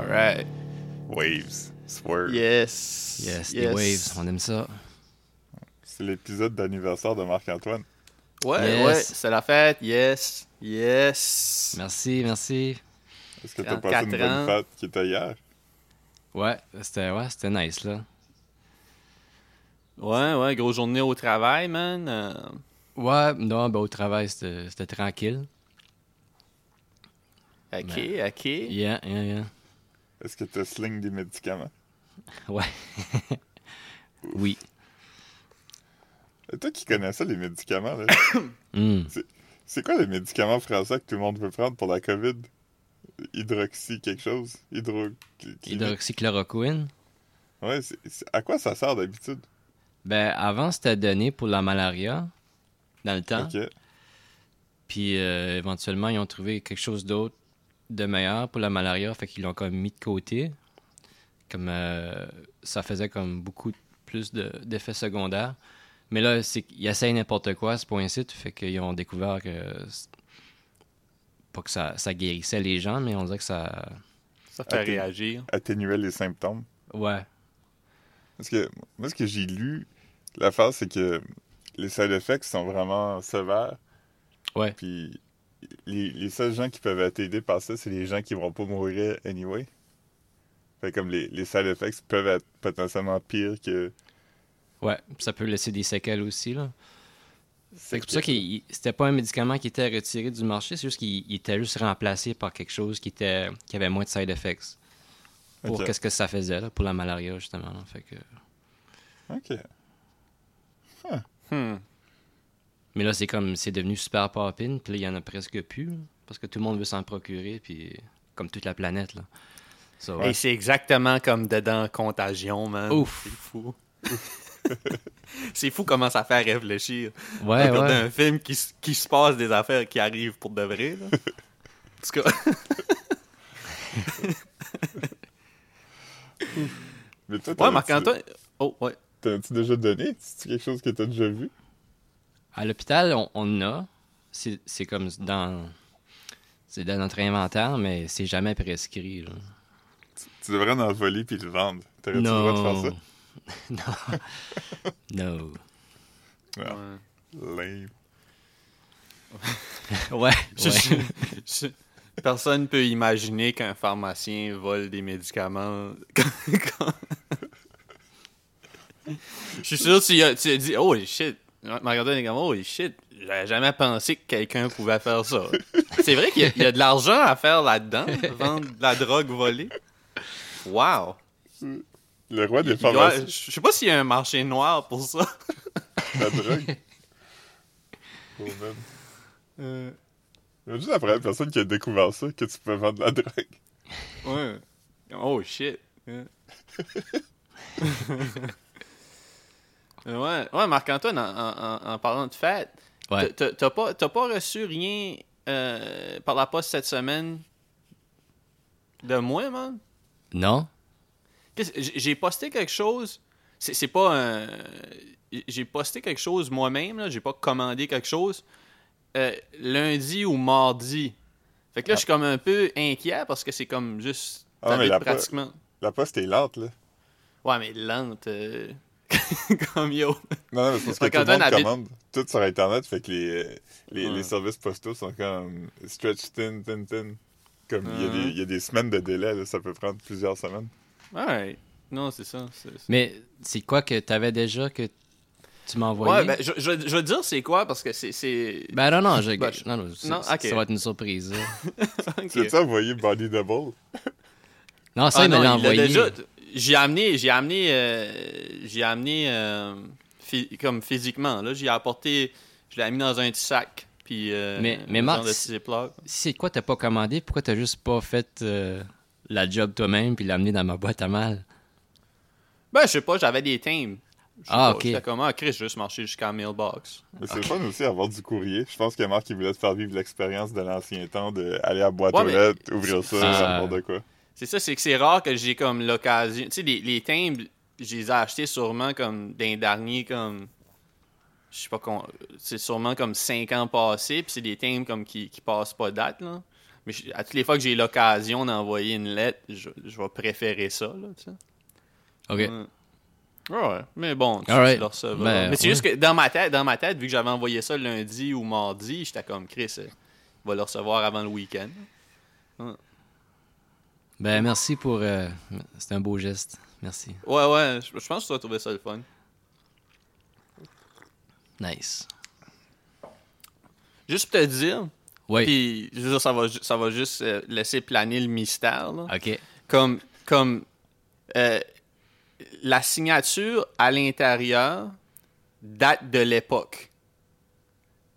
Alright. Waves. Swerve. Yes. Yes, des waves, on aime ça. C'est l'épisode d'anniversaire de Marc-Antoine. Ouais, Yes. ouais, c'est la fête. Yes. Yes. Merci, merci. Est-ce que t'as passé 34 une bonne ans. fête qui était hier? Ouais, c'était ouais, c'était nice là. Ouais, ouais, grosse journée au travail, man. Euh, Ouais, non, ben au travail, c'était c'était tranquille. ok, ok. Yeah, yeah, yeah. Est-ce que t'as sling des médicaments? Ouais. oui. Et toi qui connais ça, les médicaments, là, Hmm. c'est quoi les médicaments français que tout le monde veut prendre pour la COVID? Hydroxy quelque chose? Hydro... Hydroxychloroquine. Ouais, à quoi ça sert d'habitude? Ben avant, c'était donné pour la malaria dans le temps. Ok. Puis euh, éventuellement, ils ont trouvé quelque chose d'autre de meilleur pour la malaria, fait qu'ils l'ont comme mis de côté. Comme euh, ça faisait comme beaucoup plus de- d'effets secondaires. Mais là, c'est qu'ils essayent n'importe quoi à ce point-ci, fait qu'ils ont découvert que pas que ça, ça guérissait les gens, mais on dirait que ça. Ça fait réagir. Atténuer les symptômes. Ouais. Parce que moi, ce que j'ai lu, l'affaire, c'est que les side effects sont vraiment sévères. Ouais. Puis les, les seuls gens qui peuvent être aidés par ça, c'est les gens qui vont pas mourir anyway. Fait comme les, les side effects peuvent être potentiellement pires que. Ouais. Ça peut laisser des séquelles aussi, là. C'est pour ça que c'était pas un médicament qui était retiré du marché, c'est juste qu'il il était juste remplacé par quelque chose qui était qui avait moins de side effects. Pour qu'est-ce que ça faisait là, pour la malaria justement. là. Fait que... Ok. Hmm. Mais là c'est comme c'est devenu super poppin, puis là il y en a presque plus là, parce que tout le monde veut s'en procurer, puis comme toute la planète là. Ouais. Et c'est exactement comme dedans Contagion, man. Ouf. C'est fou. c'est fou comment ça fait réfléchir. Ouais, ouais. un film qui, qui se passe des affaires qui arrivent pour de vrai. Là. En tout cas, Mais toi, ouais, Marc-Antoine. Oh, ouais. T'as-tu déjà donné? C'est quelque chose que t'as déjà vu? À l'hôpital on, on en a, c'est c'est comme dans c'est dans notre inventaire, mais c'est jamais prescrit. Là. Tu devrais en voler puis le vendre. T'aurais-tu le droit de faire ça? non. non. Non. Ouais. Lame. Ouais. Je- ouais. je- je- personne peut imaginer qu'un pharmacien vole des médicaments. Je suis sûr que tu, as- tu as dit Holy shit. Marc-Antoine est comme Holy shit. J'avais jamais pensé que quelqu'un pouvait faire ça. C'est vrai qu'il y, a- il y a de l'argent à faire là-dedans, vendre de la drogue volée. Wow. Le roi des pharmacies, Je sais pas s'il y a un marché noir pour ça. la drogue. Oh, man. Euh, Imagine la première personne qui a découvert ça, que tu peux vendre de la drogue. ouais. Oh shit. Yeah. ouais, ouais Marc-Antoine, en, en- en- en parlant de fête, Ouais. t'as- pas, t'as pas reçu rien euh, par la poste cette semaine de moi, man? Non? J'ai posté quelque chose. C'est c'est pas un. J'ai posté quelque chose moi-même, là. J'ai pas commandé quelque chose. euh, lundi ou mardi. Fait que là, je suis comme un peu inquiet parce que c'est comme juste. Ah, mais po-. La poste est lente, là. Ouais, mais lente. euh, comme yo. Non, non, mais c'est parce que tout le monde habite- commande tout sur Internet, fait que les, les, Ouais. les services postaux sont comme stretch thin, thin, thin. Comme il y a des- il y, a des semaines de délai, là, ça peut prendre plusieurs semaines. Ouais. Non, c'est ça. c'est- c'est- Mais c'est quoi que t'avais déjà que tu m'as envoyé? Ouais, ben, je, je, je vais te dire c'est quoi parce que c'est. c'est... Ben non, non, je... Je- non, non, c'est- non, ça va être une surprise. là. Ok. Tu as-tu envoyé Body Double? Non, ça, Ah il me l'a il l'a envoyé. déjà- J'ai amené, j'ai amené, euh, j'ai amené euh, phy- comme physiquement. Là, j'ai apporté, je l'ai mis dans un petit sac. Puis, euh, Mais- mais Marc, genre de. Si c'est quoi t'as pas commandé, pourquoi t'as juste pas fait euh, la job toi-même puis l'amener dans ma boîte à mal? Ben, je sais pas, j'avais des timbres. Je sais Ah, pas, ok. J'étais comme, ah, Chris, juste marcher jusqu'à la mailbox. Mais c'est le fun aussi avoir du courrier. Je pense que Marc, il voulait te faire vivre l'expérience de l'ancien temps, d'aller à la boîte Ouais, aux lettres, ouvrir ça, Ah. n'importe quoi. C'est ça, c'est que c'est rare que j'ai comme l'occasion. Tu sais, les, les timbres, je les ai achetés sûrement comme d'un dernier, comme. Je sais pas, con- c'est sûrement comme 5 ans passés, puis c'est des timbres comme qui, qui passent pas date, là. Mais je- à toutes les fois que j'ai l'occasion d'envoyer une lettre, je, je vais préférer ça, là, tu sais. Ok. Ouais. Ouais, mais bon, tu, Alright. tu le recevras. Ben, mais c'est ouais. juste que dans ma tête, dans ma tête, vu que j'avais envoyé ça lundi ou mardi, j'étais comme Chris, euh, il va le recevoir avant le week-end. Ben, merci pour. euh, C'était un beau geste. Merci. Ouais, ouais, je, je pense que tu vas trouver ça le fun. Nice. Juste pour te dire, Oui. puis je veux dire, ça va, ça va juste euh, laisser planer le mystère. Là. Ok. Comme, comme euh, la signature à l'intérieur date de l'époque.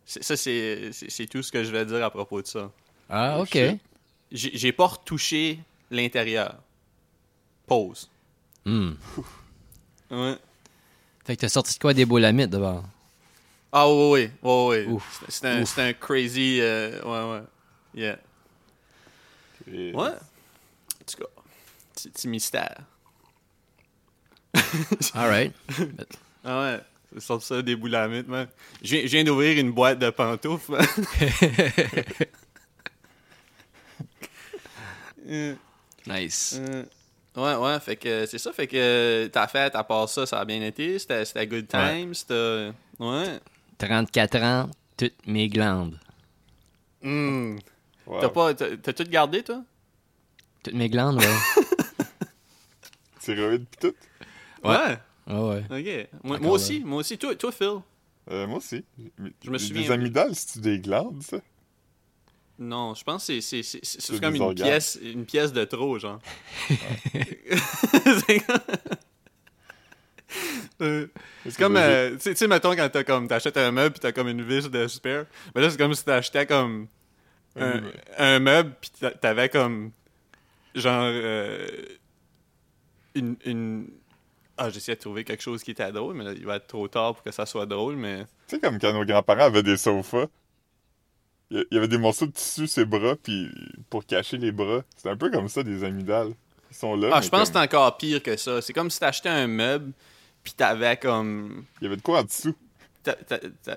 Ça, c'est tout ce que je vais dire à propos de ça. Ah, ok. j'ai pas retouché l'intérieur. Pause. Hmm. Ouais. Fait que t'as sorti de quoi des beaux lamites d'abord? Ah oui, oui, oui, oui. C'est- un, crazy... euh, ouais, ouais. Yeah. Et- Ouais. En tout cas, petit, mystère. Alright. Ah ouais. C'est sorti ça des boulamites, man. Je viens, viens d'ouvrir une boîte de pantoufles, man. Nice. euh, ouais, ouais, fait que c'est ça, fait que ta fête, à part ça, ça a bien été, c'était c'était good Ouais. time, c'était... Ouais. 34 ans, toutes mes glandes. Wow. T'as pas... T'as t'as tout gardé, toi? Toutes mes glandes, ouais. Thyroïde pis tout? Ouais. Ah ouais. Ok. Moi, aussi, moi aussi. Toi, toi Phil? Euh, moi aussi. Je me Des souviens- amygdales, c'est-tu des glandes, ça? Non, je pense que c'est- c'est c'est- c'est- comme une organes. pièce, une pièce de trop, genre. c'est comme, Euh, c'est comme, euh, tu sais- mettons, quand t'as comme, t'achètes un meuble pis t'as comme une vis de spare. Mais là, c'est comme si t'achetais comme un, Un- un meuble pis t'a- t'avais comme, genre, euh, une, une... Ah, j'essayais de trouver quelque chose qui était drôle, mais là, il va être trop tard pour que ça soit drôle, mais... Tu sais, comme quand nos grands-parents avaient des sofas, il y- avait des morceaux de tissu ses bras, puis pour cacher les bras. C'est un peu comme ça, des amygdales. Ils sont là. Ah, je pense que c'est encore pire que ça. C'est comme si t'achetais un meuble, puis t'avais comme... Il y avait de quoi en dessous. t'a-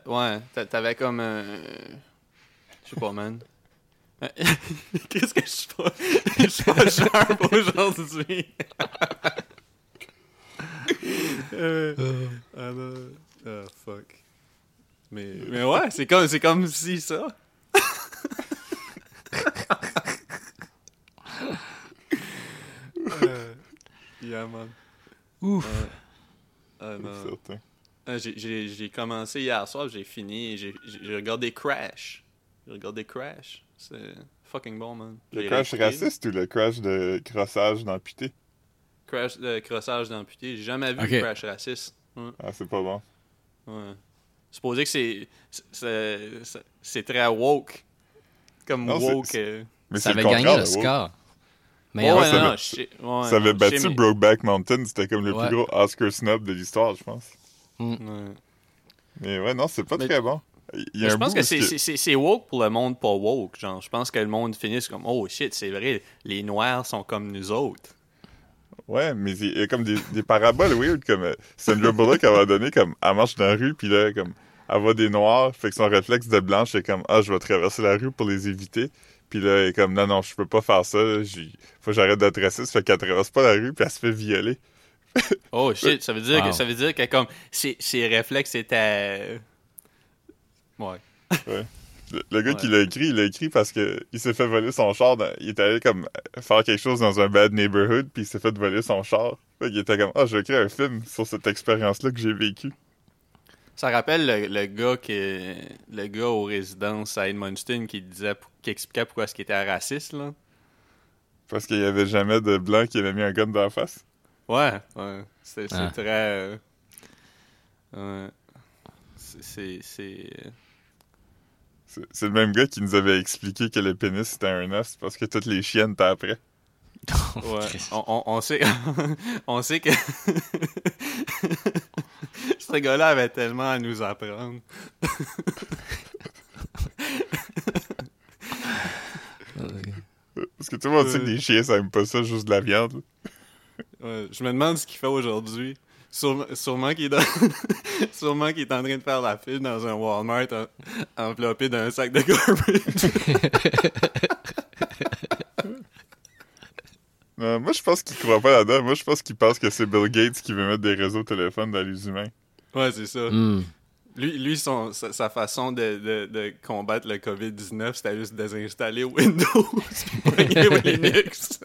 ouais, t'a- t'avais comme un... Je sais pas, man. Qu'est-ce que je suis pas... Je suis pas sharp aujourd'hui. euh... ah non. Ah, fuck. Mais, mais ouais, c'est comme, c'est comme si ça... Euh, yeah, man. Ouf. Certain. Ah, j'ai- commencé hier soir, j'ai fini, j'ai j'ai regardé Crash. J'ai regardé Crash. C'est fucking bon, man. Le crash raciste ou le crash de crossage d'amputé? Crash de crossage d'amputé. J'ai jamais vu. Crash raciste. Ouais, Ah, c'est pas bon. ouais. Supposé que c'est c'est- c'est- c'est très woke. Comme Non, c'est- woke. euh. Mais Ça le avait gagné le score. Mais Ouais, ça non, avait- non, je sais- ouais, Ça avait battu Brokeback Mountain, c'était comme le Ouais. plus gros Oscar snub de l'histoire, je pense. Ouais. Mais ouais, non, c'est pas Mais- très bon. Il y Mais a je pense que c'est woke pour le monde pas woke. Genre, je pense que le monde finisse comme Oh shit, c'est vrai, les noirs sont comme nous autres. Ouais, mais il y a comme des, des paraboles weird, comme euh, Sandra Bullock, elle va donner comme, elle marche dans la rue, puis là, comme, elle voit des noirs, fait que son réflexe de blanche, c'est comme, ah, je vais traverser la rue pour les éviter. Puis là, elle est comme, non, non, je peux pas faire ça, j'ai- faut que j'arrête d'être raciste, fait qu'elle traverse pas la rue, puis elle se fait violer. Oh shit, ça veut dire Wow. que ça veut dire que comme ses, ses réflexes étaient Ouais. Le, le gars Ouais. qui l'a écrit, il l'a écrit parce que il s'est fait voler son char. dans- il est allé comme faire quelque chose dans un bad neighborhood, puis il s'est fait voler son char. Fait qu'il était comme, ah, je vais écrire un film sur cette expérience-là que j'ai vécue. Ça rappelle le, le gars qui le gars aux résidences à Edmundston qui disait qui expliquait pourquoi ce qui était raciste là. Parce qu'il y avait jamais de blanc qui avait mis un gun dans la face. Ouais, ouais. C'est c'est Ah. très euh, ouais. C'est c'est le même gars qui nous avait expliqué que le pénis c'était un os parce que toutes les chiennes étaient après. Ouais, on, on- on sait, on sait que ce gars-là avait tellement à nous apprendre. Parce que tout le monde sait que les chiens ça aime pas ça, juste de la viande. Ouais, je me demande ce qu'il fait aujourd'hui. Sûrement, sûrement qu'il est, dans- sûrement qu'il est en train de faire la file dans un Walmart en- enveloppé d'un sac de garbage. Euh, moi, je pense qu'il croit pas là-dedans. Moi, je pense qu'il pense que c'est Bill Gates qui veut mettre des réseaux téléphones dans les humains. Ouais, c'est ça. Hmm. Lui, lui son, sa, sa façon de, de, de combattre le COVID-19, c'était juste désinstaller Windows pogner Linux.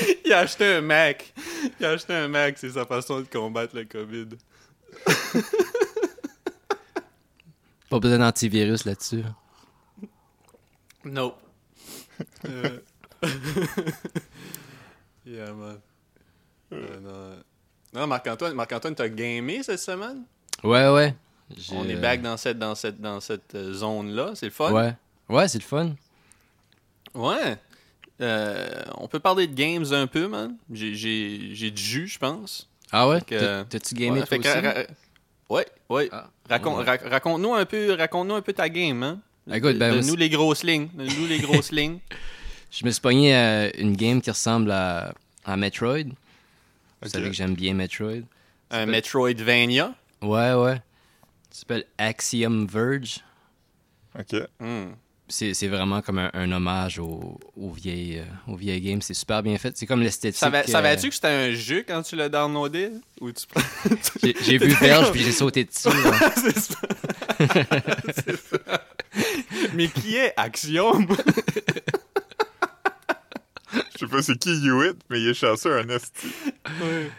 Il a acheté un Mac. Il a acheté un Mac, c'est sa façon de combattre le COVID. Pas besoin d'antivirus là-dessus. No. Euh. yeah, man. Euh, non, non Marc-Antoine, Marc-Antoine, t'as gamé cette semaine? Ouais, ouais. J'ai- On est back dans cette, dans cette, dans cette euh, zone-là. C'est le fun? Ouais. Ouais, c'est le fun. Ouais. Euh, on peut parler de games un peu, man. J'ai, du jus, je pense. Ah ouais? T'as-tu gamé Ouais, toi aussi? ra- ouais, ouais. Ah. Racon- Ouais. rac- raconte-nous un peu, raconte-nous un peu ta game, hein. Écoute, ben, Donne-nous moi, les grosses lignes. Donne-nous les grosses lignes. Je me suis pogné à une game qui ressemble à, à Metroid. Vous Ok. savez que j'aime bien Metroid. Un Metroidvania. Ouais, ouais. Ça s'appelle Axiom Verge. Ok. Hmm. C'est c'est vraiment comme un, un hommage aux, aux vieilles, euh, aux vieilles games. C'est super bien fait. C'est comme l'esthétique. Savais- euh, Savais-tu que c'était un jeu quand tu l'as downloadé? Ou tu... J'ai vu Verge puis j'ai sauté dessus. C'est ça. Mais qui est Axiom? Je sais pas c'est qui Hewitt, mais il est chanceux un esti. ouais.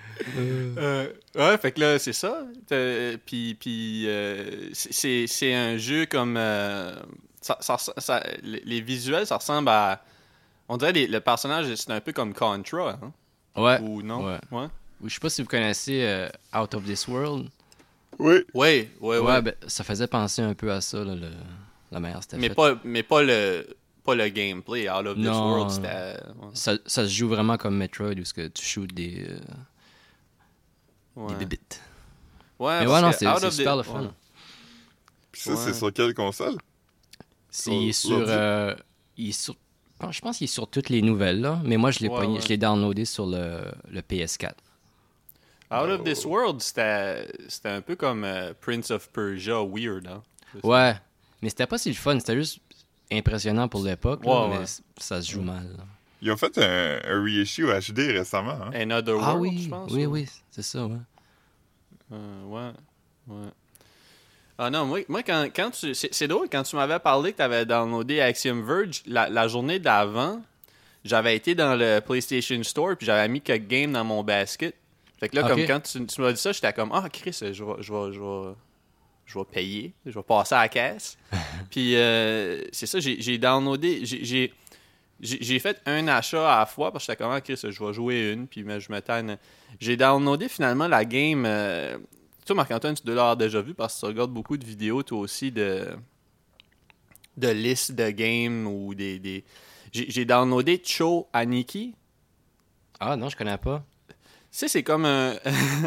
Euh, ouais, fait que là, c'est ça. T'as- Puis, puis euh, c'est un jeu comme. Ça, ça- ça- les les visuels, ça ressemble à. On dirait les- le personnage, c'est un peu comme Contra, hein? Ouais. Ou non? Ouais. Ouais. Je sais pas si vous connaissez euh, Out of This World. Oui. Ouais, ouais, ouais. Ouais, ben, ça faisait penser un peu à ça, là, le- la manière c'était mais, fait. pas, mais pas le. Pas le gameplay. Out of this world, c'était. ouais. Ça, ça se joue vraiment comme Metroid où ce que tu shoots des, euh, Ouais. des bébites. Ouais, Mais parce ouais, non, c'est Out c'est of super the- le fun. ouais. Puis ça, Ouais. c'est sur quelle console? C'est il est Sur euh, il est sur- je pense qu'il est sur toutes les nouvelles, là. Mais moi, je l'ai Ouais, pogné- ouais. je l'ai downloadé sur le, le PS4. Out of this world, c'était c'était un peu comme euh, Prince of Persia weird, hein? Ouais. Mais c'était pas si le fun. C'était juste impressionnant pour l'époque, Ouais, mais ça se joue mal. là. Ils ont fait un, un reissue HD récemment, hein? Another Ah World, oui, je pense. oui, ou- oui, c'est ça, ouais. Euh, ouais, ouais. Ah non, moi, moi quand, quand tu. C'est drôle, quand tu m'avais parlé que tu avais downloadé Axiom Verge, la, la journée d'avant, j'avais été dans le PlayStation Store puis j'avais mis quelques games dans mon basket. Fait que là, comme quand tu, tu m'as dit ça, j'étais comme Ah, Chris, je vais, je vais, je vais, je vais payer, je vais passer à la caisse. puis euh, c'est ça, j'ai downloadé. j'ai- J'ai. Fait un achat à la fois parce que j'étais comme, ah, Chris, je vais jouer une, puis mais je me tanne. J'ai downloadé finalement la game. euh, toi, Marc-Antoine, tu dois l'avoir déjà vu parce que tu regardes beaucoup de vidéos, toi aussi, de, de listes de games ou des. des... J'ai downloadé Cho Aniki. Ah non, je connais pas. Tu sais, c'est comme un.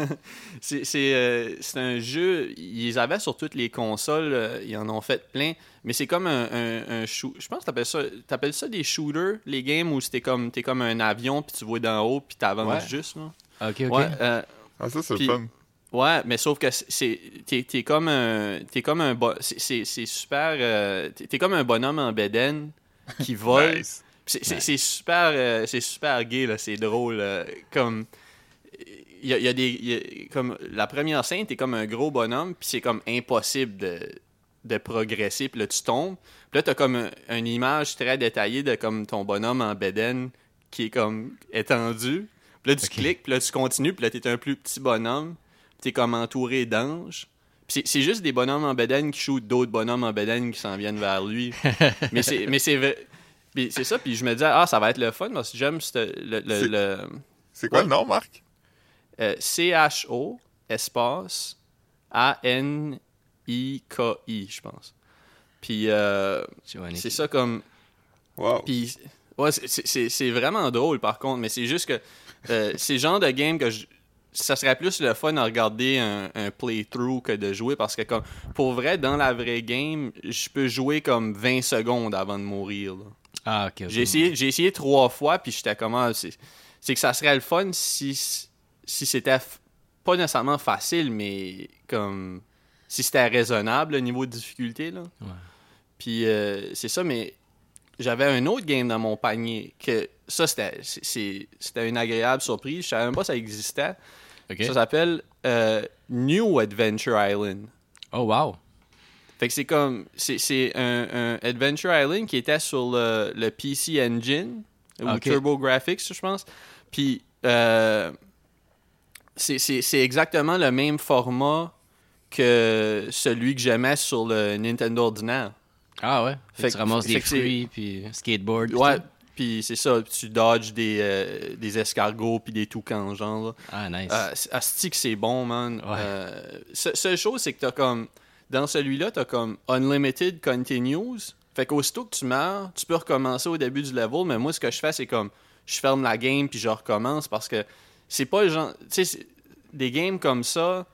c'est c'est, euh, c'est un jeu. Ils avaient sur toutes les consoles. euh, ils en ont fait plein. Mais c'est comme un, un, un shoot. Je pense que t'appelles ça, t'appelles ça des shooters, les games où c'était comme, t'es comme un avion, puis tu vois d'en haut, puis t'avances Ouais. juste. Là. Ok, ok. Ouais, euh, Ah, ça, c'est fun. Ouais, mais sauf que c'est t'es t'es comme un t'es comme un c'est- c'est c'est super euh, t'es comme un bonhomme en bédaine qui vole. Nice. C'est super euh, c'est super gay là, c'est drôle euh, comme il y a, il y a des il y a- comme la première scène t'es comme un gros bonhomme puis c'est comme impossible de de progresser puis là tu tombes. Puis là t'as comme un- une image très détaillée de comme ton bonhomme en bédaine qui est comme étendu. Puis là tu cliques puis là tu continues puis là t'es un plus petit bonhomme t'es comme entouré d'anges c'est c'est juste des bonhommes en bédaine qui shootent d'autres bonhommes en bédaine qui s'en viennent vers lui mais c'est mais c'est vrai puis c'est ça puis je me disais ah ça va être le fun parce que j'aime le, le- C'est- le- C'est quoi Ouais. le nom, Marc? euh, C-H-O, espace, A-N-I-K-I, je pense. Puis euh, c'est ça comme. Wow. Puis ouais, c'est- c'est c'est- c'est vraiment drôle par contre, mais c'est juste que euh, c'est le genre de game que je- ça serait plus le fun à regarder un, un playthrough que de jouer parce que comme pour vrai dans la vraie game je peux jouer comme 20 secondes avant de mourir là. Ah, ok. J'ai essayé, j'ai essayé trois fois, puis j'étais comme, ah, c'est c'est que ça serait le fun si, si c'était pas nécessairement facile, mais comme si c'était raisonnable le niveau de difficulté. Là. Ouais. Puis euh, c'est ça, mais j'avais un autre game dans mon panier que ça, c'était, une agréable surprise. Je savais même pas que ça existait. Ça s'appelle euh, New Adventure Island. Oh, wow. Fait que c'est comme. C'est, un, un Adventure Island qui était sur le, le PC Engine, ou Ok. TurboGrafx, je pense. Puis, euh, c'est, exactement le même format que celui que j'aimais sur le Nintendo ordinaire. Ah ouais? Fait Fait que tu ramasses des fruits, puis skateboard. Ouais. Puis c'est ça. Tu dodges des, euh, des escargots puis des toucans, genre. là. Ah, nice. Euh, c'est- asti que c'est bon, man. Ouais. Euh, se- seule chose, c'est que t'as comme. Dans celui-là, t'as comme Unlimited Continues. Fait qu'aussitôt que tu meurs, tu peux recommencer au début du level, mais moi, ce que je fais, c'est comme. Je ferme la game puis je recommence parce que c'est pas le genre. Tu sais, des games comme ça,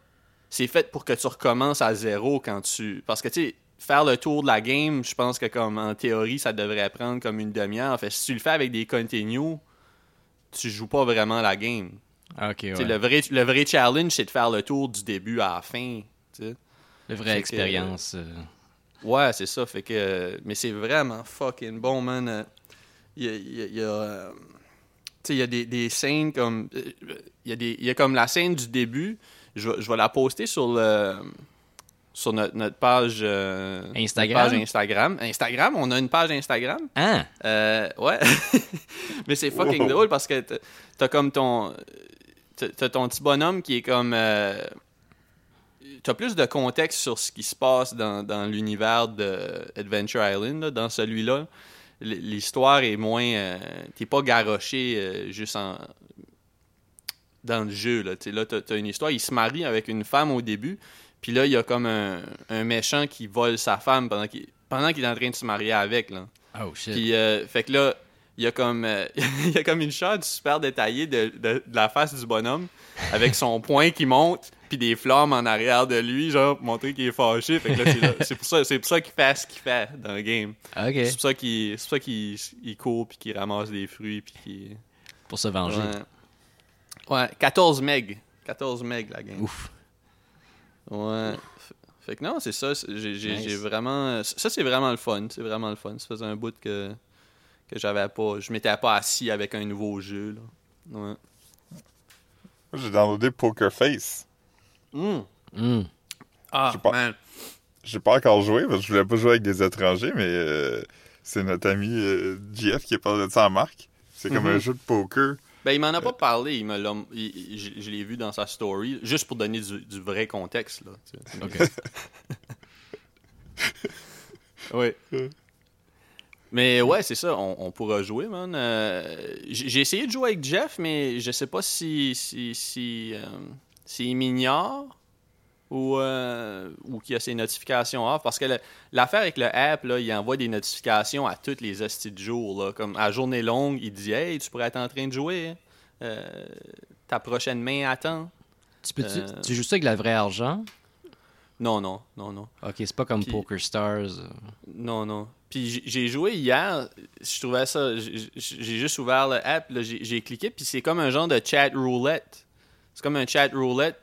c'est fait pour que tu recommences à zéro quand tu. Parce que, tu sais, faire le tour de la game, je pense que, comme en théorie, ça devrait prendre comme une demi-heure. Fait si tu le fais avec des continues, tu joues pas vraiment la game. Ah, ok, Tu sais, ouais. Le, vrai, le vrai challenge, c'est de faire le tour du début à la fin. tu sais. Le Fait que- expérience. euh, Ouais, c'est ça. Fait que, euh, mais c'est vraiment fucking bon, man. Euh, Il y a, il y a- il y a, euh, tu sais, il y a des, des scènes comme. euh, Il y, a des, il y a comme la scène du début. Je, vais- je vais la poster sur le. Sur notre, notre page. euh, notre Instagram? page Instagram. Instagram, on a une page Instagram. Ah! Euh, ouais. Mais c'est fucking Wow. drôle parce que t'as- comme ton. t'as- ton petit bonhomme qui est comme. euh, T'as plus de contexte sur ce qui se passe dans, dans l'univers de Adventure Island. là. Dans celui-là, l'histoire est moins. euh, T'es pas garoché euh, juste en. Dans le jeu. Là, là t'as t'as une histoire. Il se marie avec une femme au début. Puis là, il y a comme un, un méchant qui vole sa femme pendant qu'il pendant qu'il est en train de se marier avec. Là. Oh shit. Puis, euh, fait que là, il y a comme, euh, il y a comme une shot super détaillée de, de- de la face du bonhomme avec son poing qui monte, puis des flammes en arrière de lui, genre, pour montrer qu'il est fâché. Fait que là, c'est pour ça, c'est pour ça qu'il fait ce qu'il fait dans le game. C'est pour ça qu'il, c'est pour ça qu'il il court, puis qu'il ramasse des fruits, puis qu'il... Pour se venger. Ouais. ouais, 14 meg. 14 meg, la game. Ouf. Ouais. Fait que non, c'est ça. J'ai Nice. vraiment. Ça, c'est vraiment le fun. C'est vraiment le fun. Ça faisait un bout que, que j'avais pas. Je m'étais pas assis avec un nouveau jeu. Là. Ouais. Moi, j'ai downloadé Poker Face. Mm. Hmm. Ah, pas. man. J'ai pas encore joué parce que je voulais pas jouer avec des étrangers, mais euh, c'est notre ami euh, JF qui a parlé de ça en marque. C'est comme Mhm. un jeu de poker. Ben, il m'en a pas parlé. Il me l'a- il- il- je je l'ai vu dans sa story. Juste pour donner du, du vrai contexte. Là. Oui. Mais ouais, c'est ça, on, on pourra jouer, man. Euh, j'ai essayé de jouer avec Jeff, mais je sais pas si si si, euh, s'il m'ignore ou, euh, ou qu'il a ses notifications off. Parce que l'affaire avec le app, là, il envoie des notifications à toutes les hosties de jour. Là. Comme à journée longue, il dit Hey, tu pourrais être en train de jouer. hein. Euh, ta prochaine main attend. Tu, peux, Euh. tu joues ça avec de la vraie argent? Non, non, non, non. Ok, c'est pas comme Puis- Poker Stars. Non, non. Puis j'ai- joué hier, je trouvais ça, j'ai juste ouvert le app, j'ai cliqué, puis c'est comme un genre de chat roulette. C'est comme un chat roulette,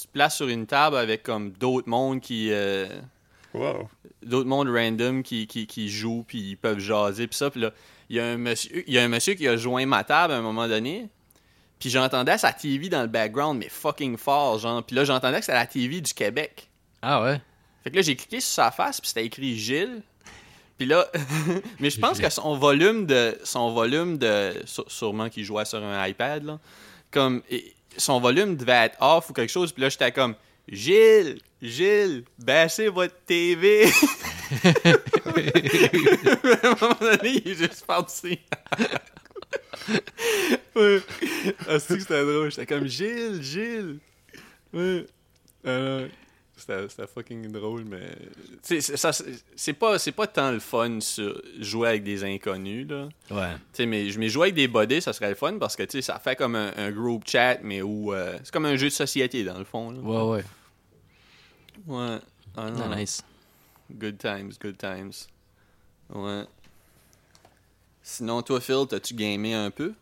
tu, te places sur une table avec comme d'autres mondes qui... euh, Wow. d'autres mondes random qui, qui, qui jouent, puis ils peuvent jaser, puis ça. Puis là, il y, a un monsieur, il y a un monsieur qui a joint ma table à un moment donné, puis j'entendais sa TV dans le background, mais fucking fort, genre. Puis là, j'entendais que c'était la TV du Québec. Ah ouais? Fait que là, j'ai cliqué sur sa face, puis c'était écrit Gilles. Puis là, mais je pense que son volume de. Son volume de. sû- Sûrement qu'il jouait sur un iPad, là. Comme. et- Son volume devait être off ou quelque chose, puis là, j'étais comme Gilles, Gilles, baissez votre TV. à un moment donné, il est juste parti. ouais. Ah, c'est c'était drôle. J'étais comme Gilles, Gilles. Ouais. Alors, c'était fucking drôle, mais. C'est- pas, c'est pas tant le fun sur jouer avec des inconnus, là. Ouais. Tu sais, mais, mais jouer avec des buddies, ça serait le fun parce que, tu sais, ça fait comme un, un group chat, mais où. euh, c'est comme un jeu de société, dans le fond, là. Ouais, ouais. Ouais. Ah, non. Ah, nice. Good times, good times. Ouais. Sinon, toi, Phil, t'as-tu gamé un peu?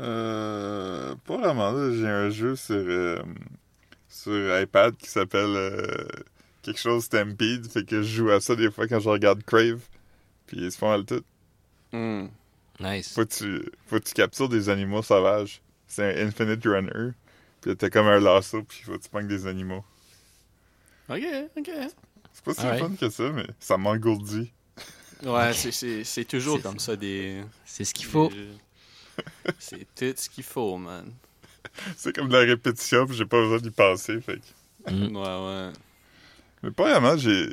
Euh, pas vraiment. J'ai un jeu sur, euh, sur iPad qui s'appelle euh, quelque chose Stampede. Fait que je joue à ça des fois quand je regarde Crave. Puis c'est pas mal tout. Hmm. Nice. Faut que tu, faut que tu captures des animaux sauvages. C'est un Infinite Runner. Puis t'as comme un lasso, puis faut que tu pognes des animaux. Ok, ok. C'est pas si fun que ça, mais ça m'engourdit. Ouais, c'est- c'est c'est toujours comme ça des. C'est ce qu'il faut. C'est tout ce qu'il faut, man. C'est comme de la répétition, puis j'ai pas besoin d'y penser, fait que... Mm. Ouais, ouais. Mais pas vraiment, j'ai...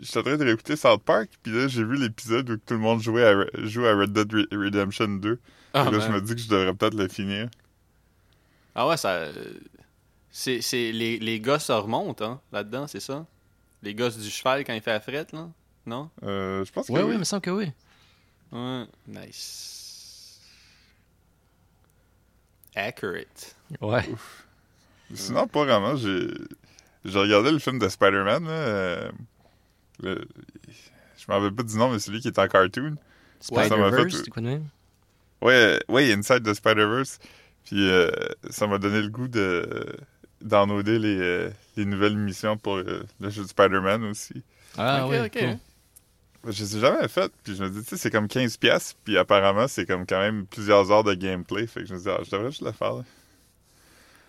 J'étais en train de réécouter South Park, puis là, j'ai vu l'épisode où tout le monde jouait à... Joue à Red Dead Re- Redemption 2. Ah, Et là, je me dis que je devrais peut-être le finir. Ah ouais, ça. C'est, c'est les, les gosses se remontent, hein, là-dedans, c'est ça? Les gosses du cheval quand il fait la frette, là? Non? Euh, je pense que Ouais, oui. ouais, il me semble que oui. Ouais. Nice. Accurate. Ouais. Sinon, pas vraiment. J'ai j'ai regardé le film de Spider-Man. euh, le- Je m'en rappelle pas du nom, mais celui qui est en cartoon. Ouais, ça m'a fait- Spider-Verse, c'est quoi de même? Ouais, ouais, Inside the Spider-Verse. Puis euh, ça m'a donné le goût de downloader les, euh, les nouvelles missions pour euh, le jeu de Spider-Man aussi. Ah Ok, ouais, ok. cool. Je les ai jamais fait, puis je me dis, tu sais, c'est comme 15 pièces, puis apparemment, c'est comme quand même plusieurs heures de gameplay, fait que je me dis, ah, je devrais juste le faire. là.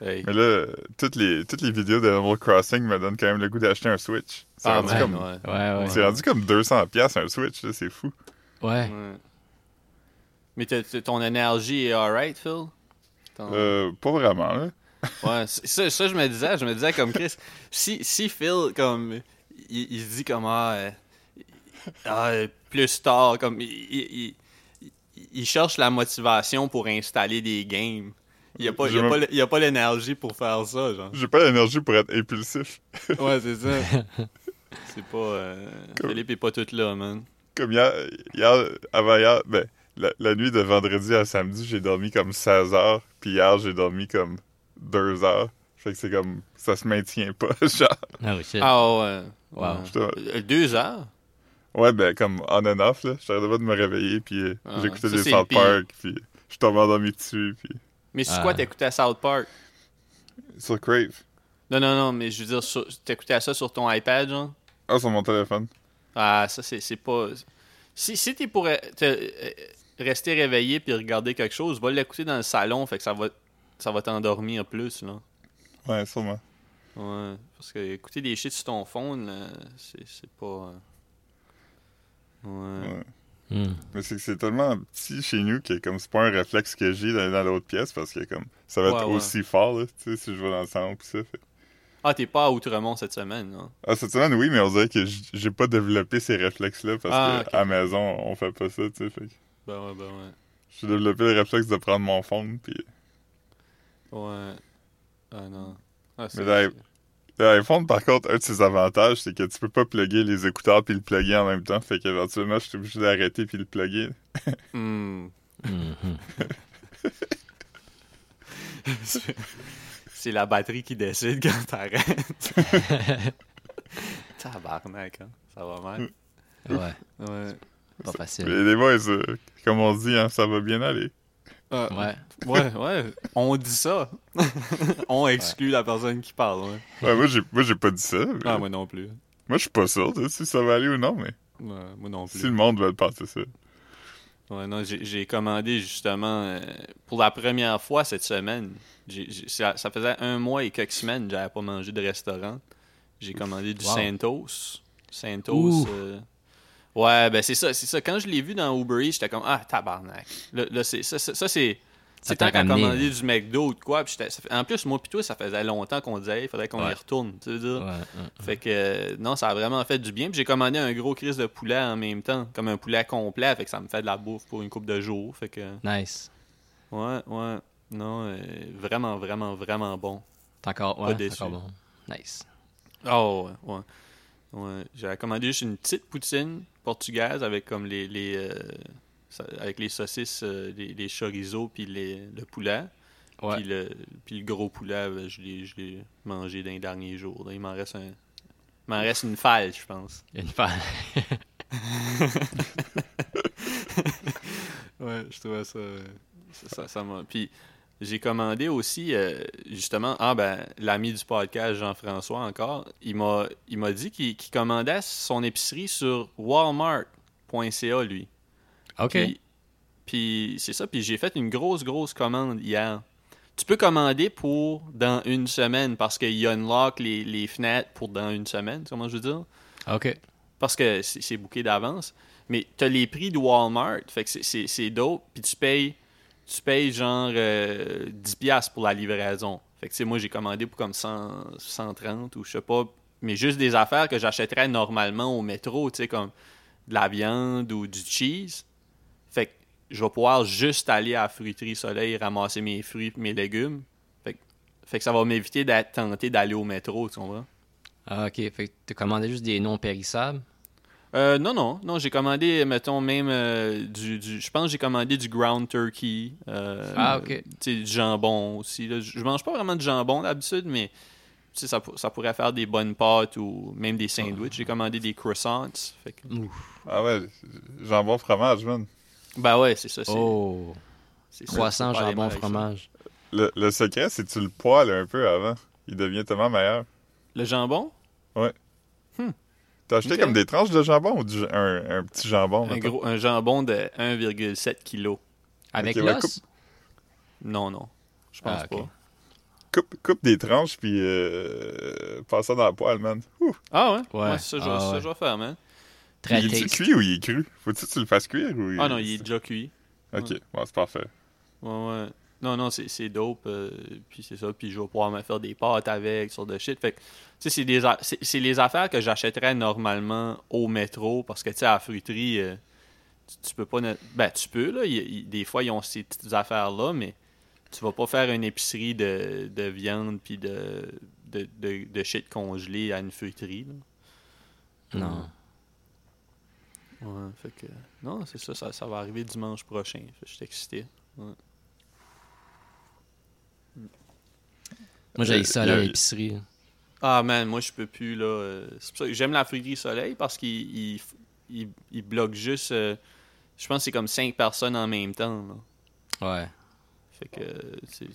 Hey. Mais là, euh, toutes les, toutes les vidéos d'Animal Crossing me donnent quand même le goût d'acheter un Switch. C'est Ah, rendu, man, comme, ouais. Ouais, ouais. c'est rendu comme 200 pièces un Switch, là, c'est fou. Ouais. Ouais. Mais t'as- t'as- ton énergie est alright, Phil? Ton- Euh, pas vraiment, là. Ouais, ça, ça, je me disais, je me disais comme Chris, si, si Phil, comme, il, il se dit comme, ah, euh, ah, plus tard, comme, il, il, il- il cherche la motivation pour installer des games. Il n'y a pas, il y a Je pas, me- l- il y a pas l'énergie pour faire ça, genre. J'ai pas l'énergie pour être impulsif. Ouais, c'est ça. c'est pas. euh, Comme- Philippe est pas tout là, man. Comme hier, hier avant hier, ben, la, la nuit de vendredi à samedi, j'ai dormi comme 16 heures, puis hier, j'ai dormi comme 2 heures. Fait que c'est comme, ça se maintient pas, genre. Ah oui, shit. Ah ouais. Wow. Euh, Deux heures? Ouais, ben, comme on and off, là. J'arrêtais pas de me réveiller, puis euh, Ah, j'écoutais des South. Park, puis je tombais endormi dessus, puis Mais c'est Ah. quoi t'écoutais à South Park? sur Crave. Non, non, non, mais je veux dire, sur- t'écoutais ça sur ton iPad, genre? Ah, sur mon téléphone. Ah, ça, c'est c'est pas. Si, si t'es pour euh, te- euh, rester réveillé puis regarder quelque chose, va l'écouter dans le salon, fait que ça va, ça va t'endormir plus, là. Ouais, sûrement. Ouais. Parce que écouter des shit sur ton phone, c'est pas. Ouais. Hmm. Mais c'est que c'est tellement petit chez nous que comme c'est pas un réflexe que j'ai d'aller dans l'autre pièce parce que comme ça va Ouais, être ouais. aussi fort là, tu sais, si je vais dans le pis ça. fait- Ah, t'es pas à Outremont cette semaine, non? Ah cette semaine oui, mais on dirait que j'ai pas développé ces réflexes là parce Ah, que ok. à la maison on fait pas ça, tu sais. Fait Ben ouais, ben ouais. j'ai développé le réflexe de prendre mon phone puis Ouais. Ah non. Ah, c'est- Mais là, l'iPhone par contre un de ses avantages c'est que tu peux pas plugger les écouteurs puis le plugger en même temps, fait qu'éventuellement je suis obligé d'arrêter puis le plugger. Mhm. C'est- la batterie qui décide quand t'arrêtes. Tabarnak, hein? Ça va mal. Ouais, Ouais. pas Mais facile. les boys, euh, comme on dit, hein, ça va bien aller. Ah, Ouais. ouais, ouais. On dit ça. On exclut la personne qui parle, ouais. Ouais, moi j'ai moi j'ai pas dit ça. mais- Ah, moi non plus. Moi, je suis pas sûr de si ça va aller ou non, mais Ouais, moi non plus. si le monde veut penser ça. Ouais, non, j'ai j'ai commandé justement euh, pour la première fois cette semaine. J'ai- j'ai- ça, ça faisait un mois et quelques semaines que j'avais pas mangé de restaurant. J'ai commandé du Wow. Santos. Santos. Ouh. euh, Ouais, ben c'est ça, c'est ça. Quand je l'ai vu dans Uber Eats, j'étais comme ah tabarnak. Là, là, c'est ça, ça, ça, c'est c'est t'a tant qu'à commander du McDo ou de quoi. puis en plus, moi pis toi, ça faisait longtemps qu'on disait il faudrait qu'on y retourne. Tu veux dire? Ouais, ouais. Fait que euh, non, ça a vraiment fait du bien. Puis j'ai commandé un gros crise de poulet en même temps, comme un poulet complet, fait que ça me fait de la bouffe pour une coupe de jours. Fait que Nice. ouais, ouais, non, euh, vraiment, vraiment, vraiment bon. T'es encore, Pas ouais, encore bon. Nice. Oh ouais, ouais. ouais. J'avais commandé juste une petite poutine portugaise avec comme les, les euh, avec les saucisses, euh, les, les chorizo puis les, le poulet. Ouais. Puis le, puis le gros poulet, ben, je l'ai, mangé dans les derniers jours. Il m'en reste un. Il m'en reste une falle, je pense. Une fan. Ouais, je trouvais ça. ça, ça- ça. Puis j'ai commandé aussi, euh, justement, ah ben, l'ami du podcast, Jean-François, encore, il m'a, il m'a dit qu'il, commandait son épicerie sur walmart.ca, lui. OK. Puis Puis c'est ça. Puis j'ai fait une grosse, grosse commande hier. Tu peux commander pour dans une semaine parce qu'il unlock les, les fenêtres pour dans une semaine. Comment je veux dire? OK. Parce que c'est booké d'avance. Mais tu as les prix de Walmart. Fait que c'est- c'est c'est dope. Puis tu payes, tu payes genre euh, 10$ pour la livraison. Fait que moi j'ai commandé pour comme 100, 130 ou je sais pas. Mais juste des affaires que j'achèterais normalement au métro. Tu sais, comme de la viande ou du cheese. Fait que je vais pouvoir juste aller à la fruiterie Soleil ramasser mes fruits et mes légumes. Fait que, ça va m'éviter d'être tenté d'aller au métro, tu comprends? Ah, OK. Fait que tu commandé juste des non périssables? Euh, non, non, non, j'ai commandé, mettons, même euh, du, du- Je pense que j'ai commandé du ground turkey. euh, Ah, ok. Tu sais, du jambon aussi. là. Je je mange pas vraiment de jambon d'habitude, mais ça, pour- ça pourrait faire des bonnes pâtes ou même des sandwichs. J'ai commandé des croissants. Fait que- Ah ouais, jambon fromage, man. Ben ouais, c'est ça. c'est- Oh. c'est Croissant, jambon, fromage. Le, le secret, c'est que tu le poêles un peu avant. Il devient tellement meilleur. Le jambon? T'as acheté comme des tranches de jambon ou du- un, un petit jambon? Un, mettons? gros, un jambon de 1,7 kg. Avec Ok, ouais, l'os? Non, non. Je pense Ah, pas. Coupe, coupe des tranches, puis euh, passe ça dans la poêle, man. Ouh. Ah ouais? Ouais. c'est ça, que je- Ah, ouais. que je vais faire, man. Très il tasty. cuit ou il est cru? Faut-tu que tu le fasses cuire ou Ah non, il est déjà cuit. Ok, ouais, c'est parfait. Ouais, ouais. Non, non, c'est c'est dope. euh, puis c'est ça. Puis je vais pouvoir me faire des pâtes avec, sur de shit. Fait que, tu sais, c'est les affaires que j'achèterais normalement au métro. Parce que, tu sais, à la fruiterie, euh, tu, tu peux pas. Ben, tu peux, là. des fois, ils ont ces petites affaires-là, mais tu vas pas faire une épicerie de, de viande puis de, de, de, de shit congelé à une fruiterie, là. Non. Ouais, fait que. Non, c'est ça, ça, ça va arriver dimanche prochain. Je suis excité. Moi, j'ai Euh, ça à l'épicerie. Ah man, moi je peux plus là. euh, C'est pour ça que j'aime la fruiterie soleil parce qu'il il, il- il bloque juste. euh, je pense que c'est comme 5 personnes en même temps. là. Ouais. Fait que c'est.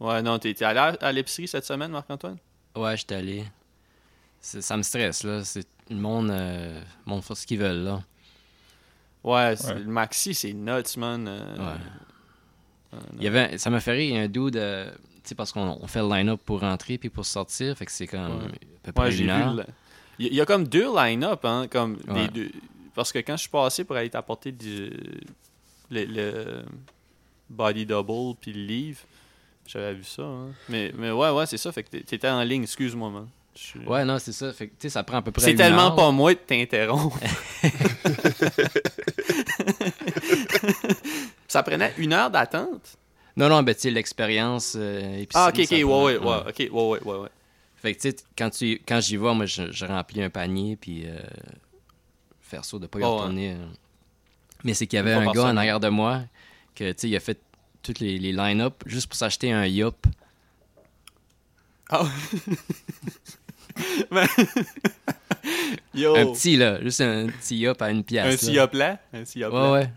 Ouais, non, t'es t'es allé à, à l'épicerie cette semaine, Marc-Antoine? Ouais, j'étais allé. C'est- Ça me stresse, là. C'est le monde, euh, le monde fait ce qu'ils veulent, là. Ouais, c'est- Ouais. le Maxi, c'est nuts, man. euh, Ouais. euh, Il y avait, ça m'a fait rire, il y a un dude, euh, parce qu'on on fait le line-up pour rentrer puis pour sortir, fait que c'est comme Ouais. à peu près Ouais, une heure. le- Il y, a comme deux line-up, hein, comme Ouais. les deux. Parce que quand je suis passé pour aller t'apporter du le, le body double puis le livre, j'avais vu ça. Hein. Mais, mais ouais, ouais, c'est ça. Fait que t'é- t'étais en ligne, excuse-moi, man. Ouais, non, c'est ça. Fait que, ça prend à peu près C'est tellement heure. pas moi de t'interrompre. ça prenait une heure d'attente. Non, non, ben, tu sais, l'expérience euh, Ah, ok, ok, ouais, prend- ouais, ouais, ok, ouais, ouais, ouais, ouais. Fait que, tu sais, quand, tu, quand j'y vais, moi, je, je remplis un panier, puis euh, faire ça, de pas y Oh, ouais. retourner. euh. Mais c'est qu'il y avait un gars en arrière de moi, que, tu sais, il a fait toutes les, les line-up juste pour s'acheter un Yop. Ah ouais. Yo, Un petit, là, juste un petit Yop à une pièce. un sillop là, un sillop Ouais, là. ouais.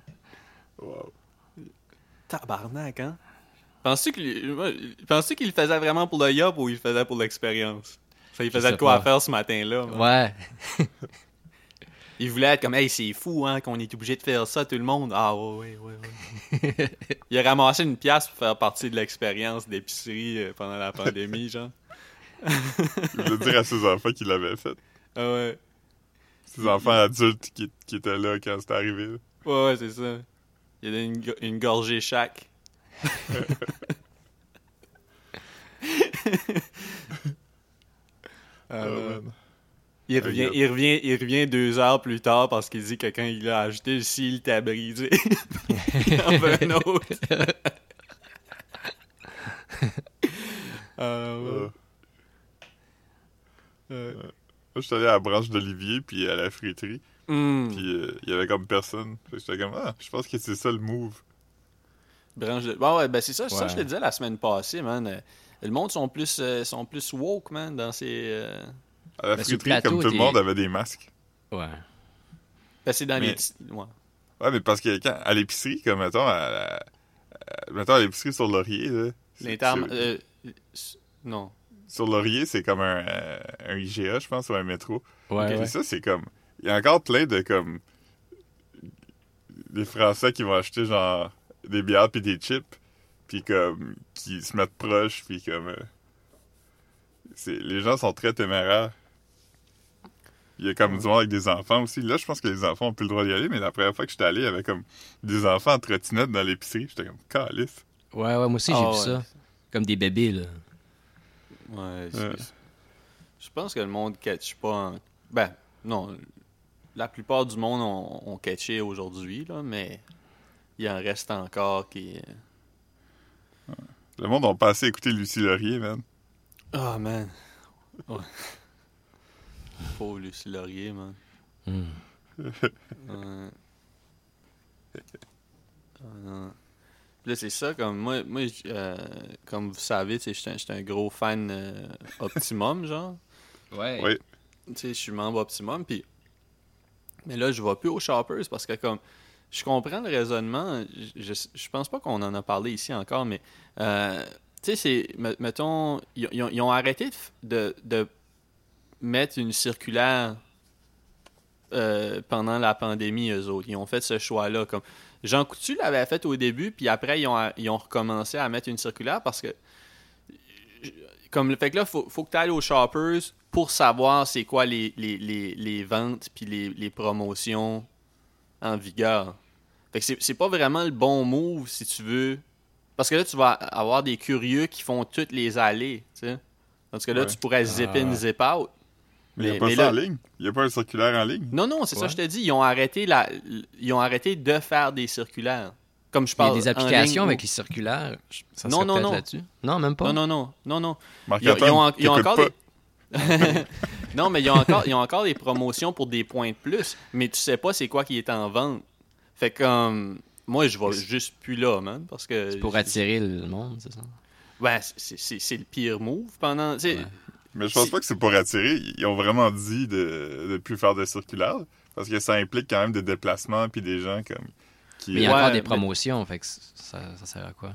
Wow. Tabarnak, hein? Penses-tu qu'il le faisait vraiment pour le yop ou il le faisait pour l'expérience? Ça, il faisait de quoi pas. faire ce matin-là. Ouais. Il voulait être comme, hey, c'est fou, hein, qu'on est obligé de faire ça, tout le monde. Ah, ouais, ouais, ouais, ouais. il a ramassé une pièce pour faire partie de l'expérience d'épicerie euh, pendant la pandémie, genre. Il voulait dire à ses enfants qu'il l'avait fait. Ah, ouais. Ses enfants adultes qui, qui étaient là quand c'est arrivé. Ouais, ouais, c'est ça. Il a donné une, une gorgée chaque. Ah, man. Il revient, il, revient, il revient deux heures plus tard parce qu'il dit que quand il a acheté, le cil t'a brisé. il en veut un autre. Ah. Ouais. Moi, je suis allé à la branche d'Olivier puis à la friterie. Hum. Puis euh, il y avait comme personne. J'étais comme, ah, je pense que c'est ça le move. Branche de... Bon, ouais, ben c'est ça, c'est ça que je te Ouais. disais la semaine passée, man. Euh, Le monde sont plus, euh, sont plus woke, man, dans ces... euh, À la Ben, friterie, plateau, comme tout le monde avait des masques. Ouais. Ben, c'est dans Mais- les... petits- Ouais. Ouais, mais parce que quand, à l'épicerie, comme mettons, à, la- mettons à l'épicerie sur Laurier, là. euh, non. Sur Laurier, c'est comme un, euh, un IGA, je pense, ou un métro. Ouais, Puis ouais. ça, c'est comme. Il y a encore plein de comme. les Français qui vont acheter genre des bières puis des chips, puis comme qui se mettent proches, puis comme euh, c'est les gens sont très téméraires. Il y a comme du monde avec des enfants aussi. Là, je pense que les enfants ont plus le droit d'y aller, mais la première fois que j'étais allé, il y avait comme des enfants en trottinette dans l'épicerie. J'étais comme calice. Ouais, ouais, moi aussi, j'ai Ah, vu ouais. ça. Comme des bébés, là. Ouais, c'est- Ouais. Je pense que le monde catch pas en... Ben, non. La plupart du monde ont, ont catché aujourd'hui, là, mais il en reste encore qui... Le monde n'a pas assez écouté Lucie Laurier, man. Ah, man. Ouais. Pauvre Lucie Laurier, man. Hmm. Ouais. Ah, non. Puis Là, c'est ça, comme moi, moi euh, comme vous savez, j'étais un- j'étais un gros fan euh, Optimum, genre. Ouais. Oui. tu sais, je suis membre Optimum, puis... Mais là, je vais plus aux Shoppers parce que, comme, je comprends le raisonnement, je, je, pense pas qu'on en a parlé ici encore, mais, euh, tu sais, c'est, me- mettons, ils, ont, arrêté de, mettre une circulaire euh, pendant la pandémie, eux autres. Ils ont fait ce choix-là, comme... Jean Coutu l'avait fait au début, puis après, ils ont, recommencé à mettre une circulaire parce que comme le fait que là, faut, faut que tu ailles aux shoppers pour savoir c'est quoi les, ventes puis les promotions en vigueur. Fait que c'est, pas vraiment le bon move si tu veux. Parce que là, tu vas avoir des curieux qui font toutes les allées, tu sais. Parce que là, Ouais. tu pourrais zip in, Ah. zip out. Mais il n'y a pas mais ça là- en ligne. Il n'y a pas un circulaire en ligne. Non, non, c'est ça que je te dis. Ils ont arrêté la, ils ont arrêté de faire des circulaires. Comme je Il y a parle. des applications ligne avec ou- les circulaires. Ça Non, non, non. là-dessus. Non, même pas. Non, non, non, non, non. Ils ont, ils ont en- ils ont t'écoutes encore pas. des... non, mais ils ont encore, ils ont encore des promotions pour des points de plus, mais tu sais pas c'est quoi qui est en vente. Fait que, comme, moi, je vais juste plus là, man, parce que... C'est pour attirer le monde, c'est ça? Ouais, c'est- le pire move pendant... Ouais. Mais je pense pas que c'est pour attirer. Ils ont vraiment dit de ne plus faire de circulaire. Parce que ça implique quand même des déplacements puis des gens comme. Qui, Mais il y a Ouais, encore des mais- promotions, fait que ça, ça sert à quoi?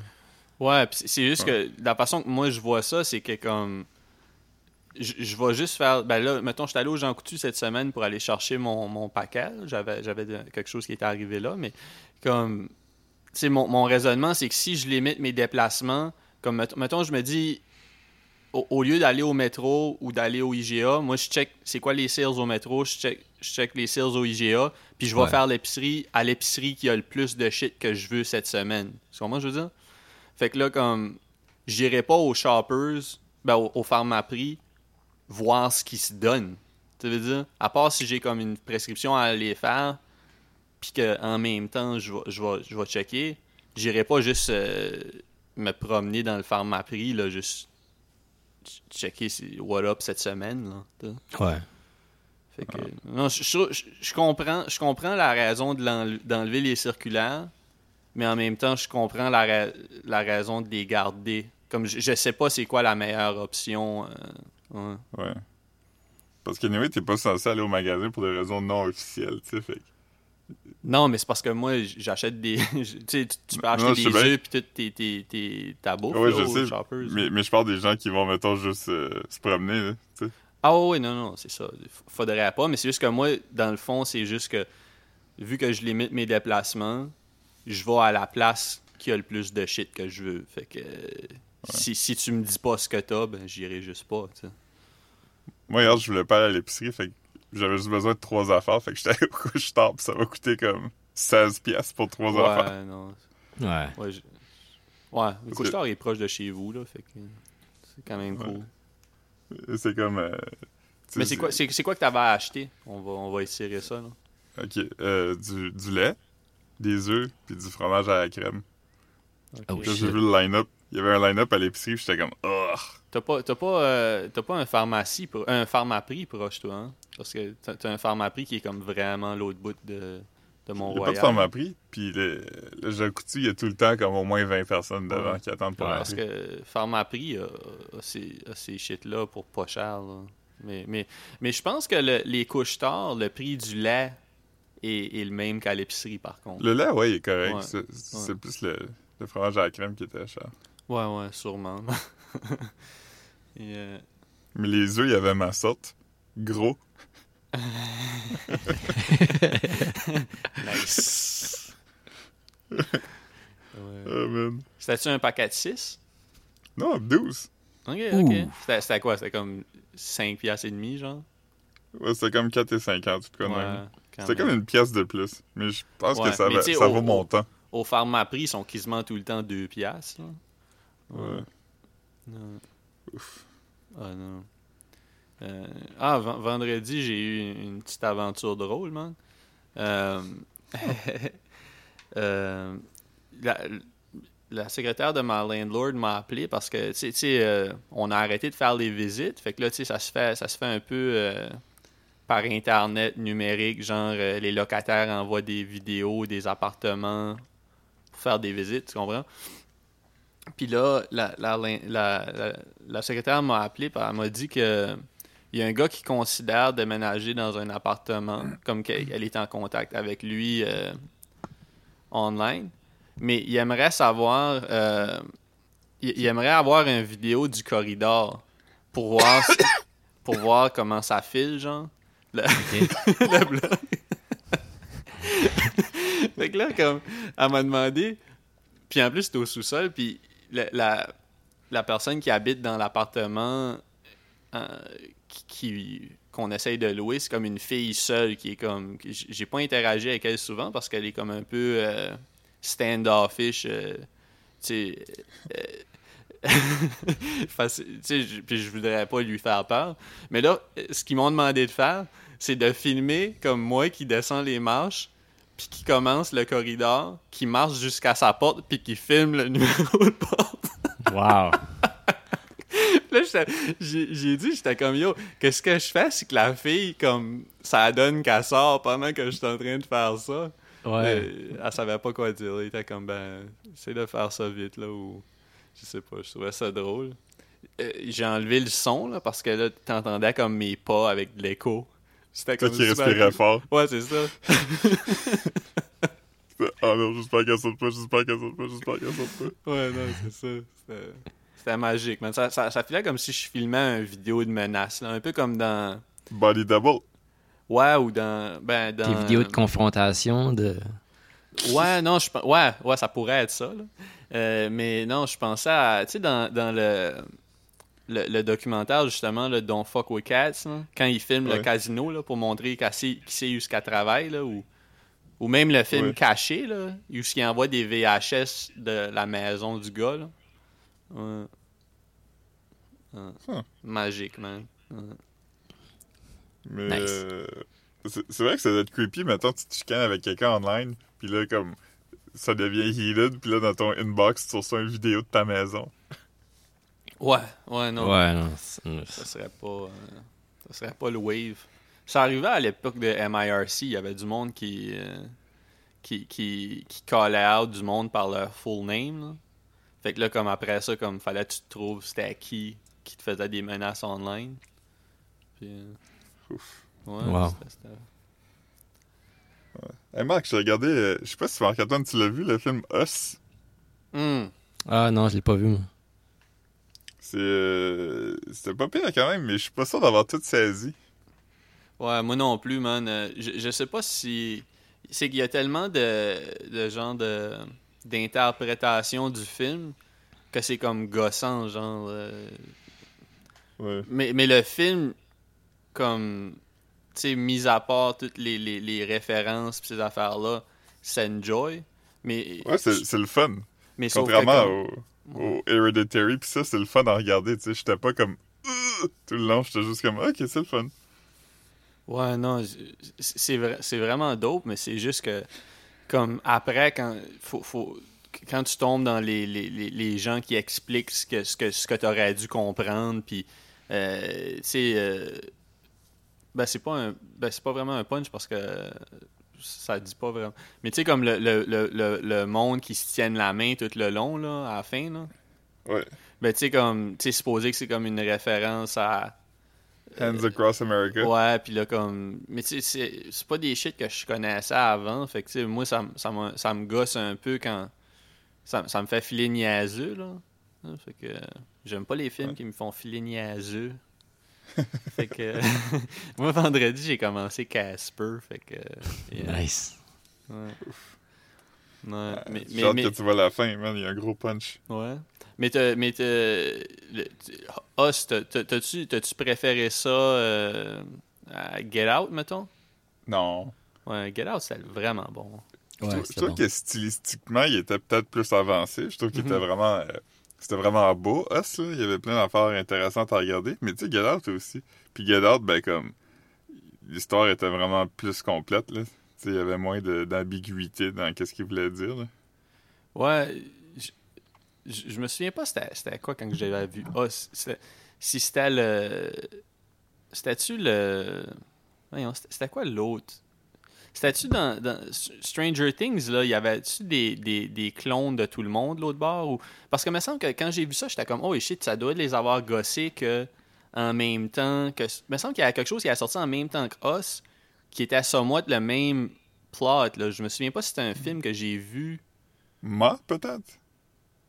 Ouais, pis c'est- c'est juste que la façon que moi je vois ça, c'est que comme. Je, je vais juste faire. Ben là, mettons, je suis allé au Jean Coutu cette semaine pour aller chercher mon, mon paquet. J'avais, quelque chose qui était arrivé là, mais comme. Tu sais, mon, mon raisonnement, c'est que si je limite mes déplacements, comme mettons, je me dis, au, au lieu d'aller au métro ou d'aller au IGA, moi je check c'est quoi les sales au métro, je check, je check les sales au IGA, puis je vais Ouais. faire l'épicerie à l'épicerie qui a le plus de shit que je veux cette semaine. Tu comprends ce que je veux dire? Fait que là, comme, j'irai pas aux shoppers, ben, au, au pharmaprix, voir ce qui se donne. Tu veux dire? À part si j'ai comme une prescription à aller faire, puis qu'en même temps, je vais, je checker, j'irai pas juste euh, me promener dans le pharmaprix, là, juste ch- checker si- what up cette semaine, là. Ouais. Fait que, non, je, je- je- je comprends, je comprends la raison de d'enlever les circulaires, mais en même temps, je comprends la, ra- la raison de les garder. Comme je, je sais pas c'est quoi la meilleure option. euh, ouais. Ouais. Parce que, anyway, t'es pas censé aller au magasin pour des raisons non officielles, tu sais. Fait Non, mais c'est parce que moi, j'achète des. tu sais, tu- peux acheter Non, des œufs puis tout tes, tes, tes, ta bouffe là, je aux sais. shoppers. Mais, mais je parle des gens qui vont, mettons, juste euh, se promener, là, tu sais. Ah oui, non, non, c'est ça. Faudrait pas, mais c'est juste que moi, dans le fond, c'est juste que vu que je limite mes déplacements, je vais à la place qui a le plus de shit que je veux. Fait que si, si tu me dis pas ce que t'as, ben j'irai juste pas, tu sais. Moi, hier, je voulais pas aller à l'épicerie, fait que j'avais juste besoin de trois affaires, fait que j'étais allé au couche tard, pis ça m'a coûté comme 16 pièces pour trois affaires. Ouais, non. Ouais. Ouais, je- ouais le Parce couche-tard est proche de chez vous, là, fait que c'est quand même cool. C'est comme... euh, Mais c'est quoi, c'est, c'est quoi que t'avais à acheter? On va, on va essayer ça, là. Ok, euh, du, du lait, des œufs, puis du fromage à la crème. Oh, j'ai vu le line-up. Il y avait un line-up à l'épicerie, puis j'étais comme... Oh! T'as pas, t'as pas, euh, t'as pas un pharmacie, pro- un pharmaprix proche, toi, hein? Parce que t'as, un pharmaprix qui est comme vraiment l'autre bout de, n'y a pas de pharmaprix, puis le, le Jacques Coutu, il y a tout le temps comme au moins 20 personnes devant Ouais. qui attendent pour Ouais, Parce que pharmaprix a, a ces, a ces shit-là pour pas cher, là. Mais, mais, mais je pense que le- les couches tard, le prix du lait est, est le même qu'à l'épicerie, par contre. Le lait, ouais, il est correct. Ouais. C'est c'est plus le, le fromage à la crème qui était cher. Ouais, ouais, sûrement. Et, euh, Mais les œufs, il y avait ma sorte. Gros. nice. Ouais. Man. C'était-tu un paquet de 6? Non, 12. Ok, Ouh. ok. C'était quoi? C'était comme 5 piastres et demi, genre? Ouais, c'était comme 4 et 50, tout cas. Ouais, même. quand C'était comme une pièce de plus. Mais je pense Ouais, que ça, va- tu au- vaut mon au- temps. Au Pharmaprix, ils sont quasiment tout le temps 2 piastres, là. Ouais. Non. Ah non. Euh, ah, ven- vendredi, j'ai eu une, petite aventure drôle, man. Euh, euh, la, secrétaire de ma landlord m'a appelé parce que, tu sais- on a arrêté de faire les visites. Fait que là, tu sais, ça se fait, ça se fait un peu par Internet numérique. Genre, les locataires envoient des vidéos des appartements pour faire des visites, tu comprends? Puis là, la, la, la, la- la secrétaire m'a appelé, puis elle m'a dit que il y a un gars qui considère déménager dans un appartement, comme qu'elle elle est en contact avec lui euh, online, mais il aimerait savoir, euh, il, aimerait avoir une vidéo du corridor pour voir, pour voir comment ça file, genre. Le, le blog. fait que là, comme, elle m'a demandé, puis en plus, c'était au sous-sol, puis la, la, personne qui habite dans l'appartement euh, qui, qu'on essaye de louer, c'est comme une fille seule qui est comme. J'ai pas interagi avec elle souvent parce qu'elle est comme un peu euh, standoffish. euh, tu euh, puis je voudrais pas lui faire peur. Mais là, ce qu'ils m'ont demandé de faire, c'est de filmer comme moi qui descend les marches, puis qui commence le corridor, qui marche jusqu'à sa porte, puis qui filme le numéro de porte. Wow. Là, j'ai dit, j'étais comme yo, qu'est-ce que je fais? C'est que la fille, comme, ça donne qu'elle sort pendant que je suis en train de faire ça? Ouais. Elle savait pas quoi dire. Elle était comme, ben, essaie de faire ça vite, là, ou. Je sais pas, je trouvais ça drôle. Euh, J'ai enlevé le son, là, parce que là, t'entendais comme mes pas avec de l'écho. C'était Toi comme. qui super respirais fort. Ouais, c'est ça. Oh non, j'espère qu'elle saute pas, j'espère qu'elle saute pas, j'espère qu'elle saute pas. Ouais, non, c'est ça. C'était- C'était magique, man. Ça, ça, ça filait comme si je filmais une vidéo de menace, là. Un peu comme dans. Body double. Ouais, ou dans. Ben, dans. Des vidéos de confrontation de. Ouais, non, je ouais, ouais, ça pourrait être ça. là. Euh, mais non, je pensais à, tu sais, dans, dans le, le, le documentaire, justement, le Don't Fuck With Cats, quand il filme le Ouais. casino, casino là, pour montrer qui sait, qu'elle travaille, là, ou, ou même le film Ouais. Caché, là, où il envoie des VHS de la maison du gars. Là. Ouais. Ouais. Huh. Magique, man. Mais Nice. euh, c'est vrai que ça doit être creepy. Mettons, tu te chicanes avec quelqu'un online, puis là, comme, ça devient heated, puis là, dans ton inbox, tu reçois une vidéo de ta maison. Ouais, ouais, non. Ouais, non. Ça serait pas euh, ça serait pas le wave. Ça arrivait à l'époque de MIRC, il y avait du monde qui euh, qui, qui qui callait out du monde par leur full name. là. Fait que là comme après ça comme fallait que tu te trouves c'était qui qui te faisait des menaces online. Puis euh, Ouf. ouais, Wow. Hey Marc, j'ai regardé, euh, je sais pas si Marc-Antoine, tu l'as vu, le film Us? Hmm. Ah non, je l'ai pas vu, moi. C'est, euh, c'était pas pire quand même, mais je suis pas sûr d'avoir tout saisi. Ouais, moi non plus, man. Euh, Je, je sais pas si. C'est qu'il y a tellement de, de genre de d'interprétation du film que c'est comme gossant, genre. euh, Ouais. Mais, mais le film, comme. Tu sais, mis à part toutes les, les, les références pis ces affaires-là, c'est enjoy. Mais. Ouais, c'est, c'est le fun. mais Contrairement comme- au, au Hereditary, pis ça, c'est le fun à regarder, tu sais. J'étais pas comme, tout le long, j'étais juste comme, ok, c'est le fun. Ouais, non, c'est vrai, c'est vraiment dope, mais c'est juste que, comme après, quand faut, faut quand tu tombes dans les, les, les, les gens qui expliquent ce que ce que ce que t'aurais dû comprendre, puis euh, tu sais, euh, ben c'est pas un, ben c'est pas vraiment un punch parce que ça dit pas vraiment. Mais tu sais comme le, le, le, monde qui se tienne la main tout le long là, à la fin là. Ouais. Ben tu sais comme, tu sais supposé que c'est comme une référence à Hands Across America. Ouais, puis là, comme. Mais tu sais, c'est- pas des shit que je connaissais avant. Fait que, tu sais, moi, ça, ça, me- ça me gosse un peu quand. Ça, ça me fait filer niaiseux, là. Fait que. J'aime pas les films Ouais. qui me font filer niaiseux. fait que. moi, vendredi, j'ai commencé Casper. Fait que. yeah, Nice. ouais. Ouais, mais, que tu vois la fin, man. Il y a un gros punch. ouais. Mais t'as, mais t'as-tu, t'as-tu préféré ça euh, à Get Out, mettons? Non. Ouais, Get Out, c'était vraiment bon. Je Ouais, trouve, je c'était trouve bon. que stylistiquement, il était peut-être plus avancé. Je trouve qu'il était Mhm. vraiment. euh, c'était vraiment beau. Us, là, il y avait plein d'affaires intéressantes à regarder. Mais tu sais, Get aussi. Puis Get ben, comme. L'histoire était vraiment plus complète, là. Tu sais, il y avait moins d'ambiguïté dans qu'est-ce qu'il voulait dire, là. Ouais, je, me souviens pas c'était, quoi quand j'avais vu Us. Si c'était le... C'était-tu le... C'était quoi l'autre? C'était-tu dans, dans Stranger Things, là, il y avait-tu des, des, des clones de tout le monde, l'autre bord? Ou... Parce que me semble que quand j'ai vu ça, j'étais comme, oh shit, ça doit les avoir gossés que en même temps que... Il me semble qu'il y a quelque chose qui a sorti en même temps que Us, qui était somewhat le même plot, là. Je me souviens pas si c'était un film que j'ai vu... Ma, peut-être?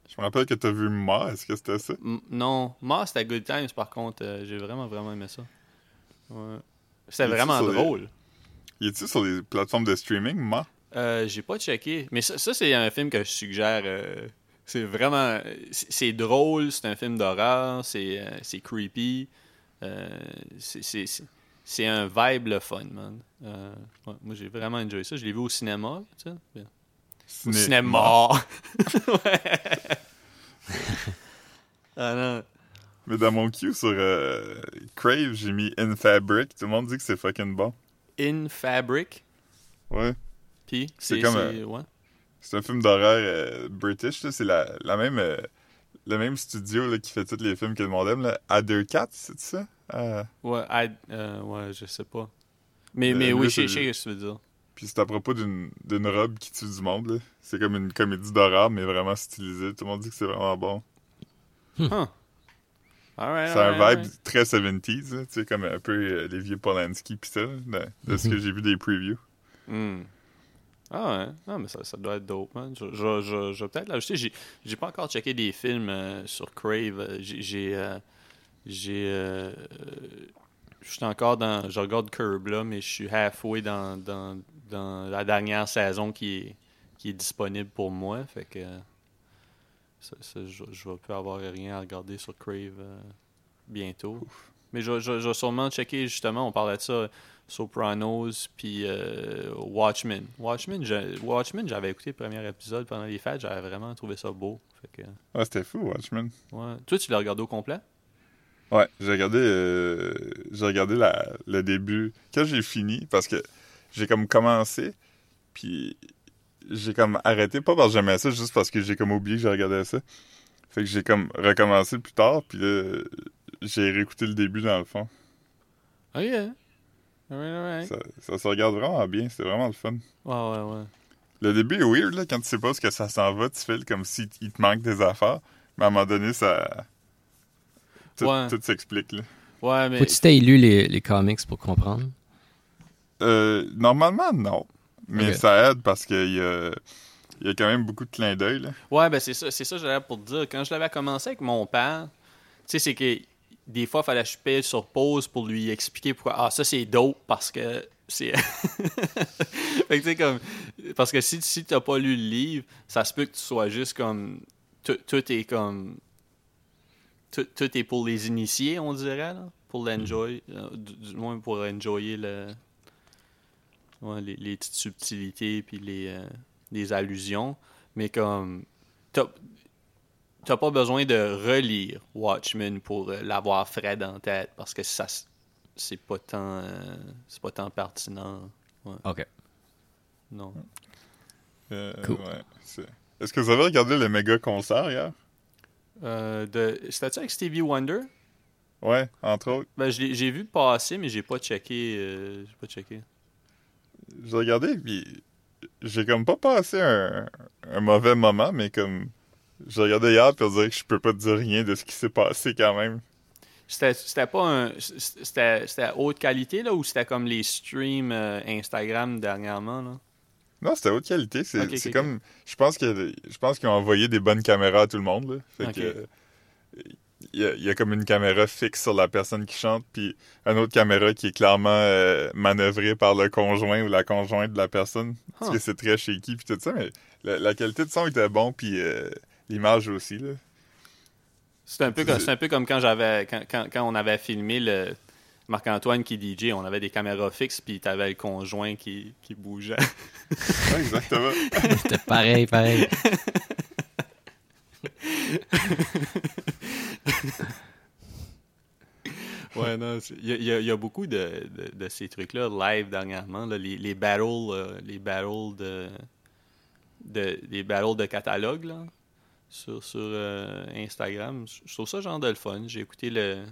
Je me rappelle que t'as vu Ma. Est-ce que c'était ça? M- non, moi c'était Good Times par contre, euh, j'ai vraiment vraiment aimé ça. Ouais. C'était vraiment les- Il est-tu sur les plateformes de streaming, Ma? Euh, j'ai pas checké, mais ça, ça, c'est un film que je suggère. euh, c'est vraiment, c'est drôle, c'est un film d'horreur, c'est euh, creepy, c'est- un vibe le fun, man. Ouais, moi j'ai vraiment enjoyé ça, je l'ai vu au cinéma, tu sais. Au Ciné- cinéma. ah non. Mais dans mon queue sur Crave, j'ai mis In Fabric. Tout le monde dit que c'est fucking bon. In Fabric. Ouais. Puis, C'est comme, c'est- ouais. C'est un film d'horreur euh, british. C'est la, la même, euh, le même studio là, qui fait tous les films que le monde aime. Là. Other Cats, c'est ça? Euh, Ouais, I- euh, ouais, je sais pas. Mais, Euh, mais oui, je sais ce que tu veux dire. Puis c'est à propos d'une robe qui tue du monde. C'est comme une comédie d'horreur, mais vraiment stylisée. Tout le monde dit que c'est vraiment bon. Huh. C'est un vibe très 70s, là, tu sais, comme un peu euh, les vieux Polanski pis ça, de, de ce que j'ai vu des previews. Hmm. Ah ouais, ah, mais ça, ça doit être dope, man. Je, je, je, je vais peut-être l'ajouter. J'ai, j'ai pas encore checké des films euh, sur Crave. Euh, J'ai. J'ai. euh, j'ai, euh, euh, je suis encore dans. Je regarde Curb là, mais je suis halfway dans, dans, dans la dernière saison qui est, qui est disponible pour moi. Fait que. Ça- ça, je, je vais plus avoir rien à regarder sur Crave euh, bientôt. Mais je, je, je vais sûrement checker, justement, on parlait de ça, Sopranos, puis euh, Watchmen. Watchmen, Watchmen, j'avais écouté le premier épisode pendant les fêtes, j'avais vraiment trouvé ça beau. Fait que, Ouais, c'était fou, Watchmen. ouais. Toi, tu l'as regardé au complet? Ouais, j'ai regardé, euh, j'ai regardé la, le début. Quand j'ai fini, parce que j'ai comme commencé, puis j'ai comme arrêté, pas parce que j'aimais ça, juste parce que j'ai comme oublié que je regardais ça. Fait que j'ai comme recommencé plus tard, puis là, j'ai réécouté le début dans le fond. Ah, yeah. Alright, alright. Ça, ça se regarde vraiment bien, c'est vraiment le fun. Ouais, ouais, ouais. Le début est weird, là, quand tu sais pas ce que ça s'en va, tu fais comme s'il il te manque des affaires, mais à un moment donné, ça... Tout, Ouais. tout s'explique, là. Ouais, mais. Faut que tu t'aies lu les, les comics pour comprendre. Euh, normalement, non. Mais ça aide parce qu'il y a, il y a quand même beaucoup de clins d'œil. là. Ouais, ben c'est ça, c'est ça que j'avais pour te dire. Quand je l'avais commencé avec mon père, tu sais, c'est que des fois, il fallait que je paye sur pause pour lui expliquer pourquoi. Ah, ça, c'est dope parce que c'est. fait que tu sais, comme. Parce que si, si t'as pas lu le livre, ça se peut que tu sois juste comme. Tout, tout est comme. Tout, tout est pour les initiés, on dirait, là. Pour l'enjoy. euh, du, du moins pour enjoyer le. Ouais, les, les petites subtilités puis les, euh, les allusions. Mais comme. T'as t'as pas besoin de relire Watchmen pour euh, l'avoir frais dans la tête parce que ça s- c'est pas tant euh, c'est pas tant pertinent OK. non Euh, Cool. ouais, c'est- Est-ce que vous avez regardé le méga concert hier? euh, de c'était avec Stevie Wonder? Ouais, entre autres. ben j'ai vu passer mais j'ai pas checké euh, j'ai pas checké J'ai regardé, puis j'ai comme pas passé un, un mauvais moment, mais comme... J'ai regardé hier, dirait que je peux pas te dire rien de ce qui s'est passé quand même. c'était pas un c'était haute qualité là ou c'était comme les streams euh, Instagram dernièrement là? Non, c'était haute qualité. C'est comme... Je pense que je pense qu'ils ont envoyé des bonnes caméras à tout le monde, là. Fait que... il y, a, il y a comme une caméra fixe sur la personne qui chante, puis une autre caméra qui est clairement euh, manœuvrée par le conjoint ou la conjointe de la personne. Parce Huh. que c'est très shaky, puis tout ça, mais la, la qualité de son était bon, puis euh, l'image aussi, là. C'est un peu comme, c'est un peu comme quand j'avais quand, quand, quand on avait filmé le Marc-Antoine qui DJ, on avait des caméras fixes puis t'avais le conjoint qui, qui bougeait. Ouais, exactement. C'était pareil, pareil. Ouais, non, il y a, y y beaucoup de, de, de ces trucs-là live dernièrement, là, les, les battles, euh, les battles de, de les battles de catalogue là, sur, sur euh, Instagram. Je trouve ça genre de le fun. J'ai écouté le,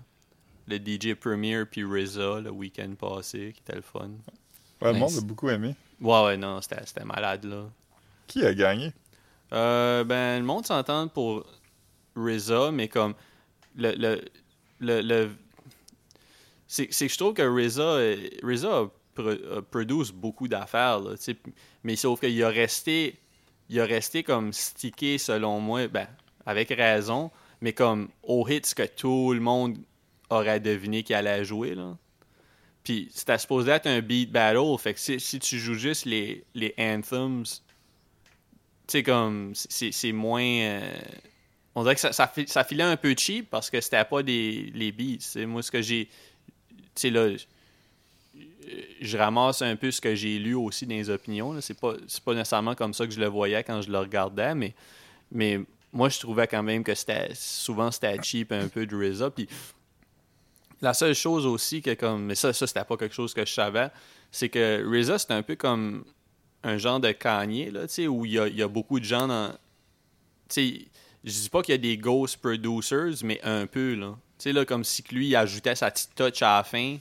le DJ Premier puis RZA le week-end passé, qui était le fun. Ouais, le monde a beaucoup aimé. Ouais, ouais, non, c'était c'était malade là. Qui a gagné? Euh, ben, le monde s'entend pour RZA, mais comme le. le, le, c'est que je trouve que RZA, euh, RZA produce beaucoup d'affaires, mais sauf qu'il a resté. Il a resté comme stické, selon moi, ben, avec raison, mais comme au hits que tout le monde aurait deviné qu'il allait jouer, là. Puis c'était supposé être un beat battle, fait que si, si tu joues juste les, les anthems, comme, c'est moins. euh, on dirait que ça, ça, fi- ça filait un peu cheap parce que c'était pas des les. C'est moi ce que j'ai. Tu sais, là, je- je ramasse un peu ce que j'ai lu aussi dans les opinions. C'est pas, pas nécessairement comme ça que je le voyais quand je le regardais, mais, mais moi, je trouvais quand même que c'était souvent c'était cheap un peu de RZA. Puis la seule chose aussi que comme. Mais ça, ça c'était pas quelque chose que je savais. C'est que RZA, c'est un peu comme un genre de Kanye, là, tu sais, où il y a, il y a beaucoup de gens dans. Tu sais, je dis pas qu'il y a des ghost producers, mais un peu, là. Tu sais, là, comme si lui, il ajoutait sa petite touch à la fin.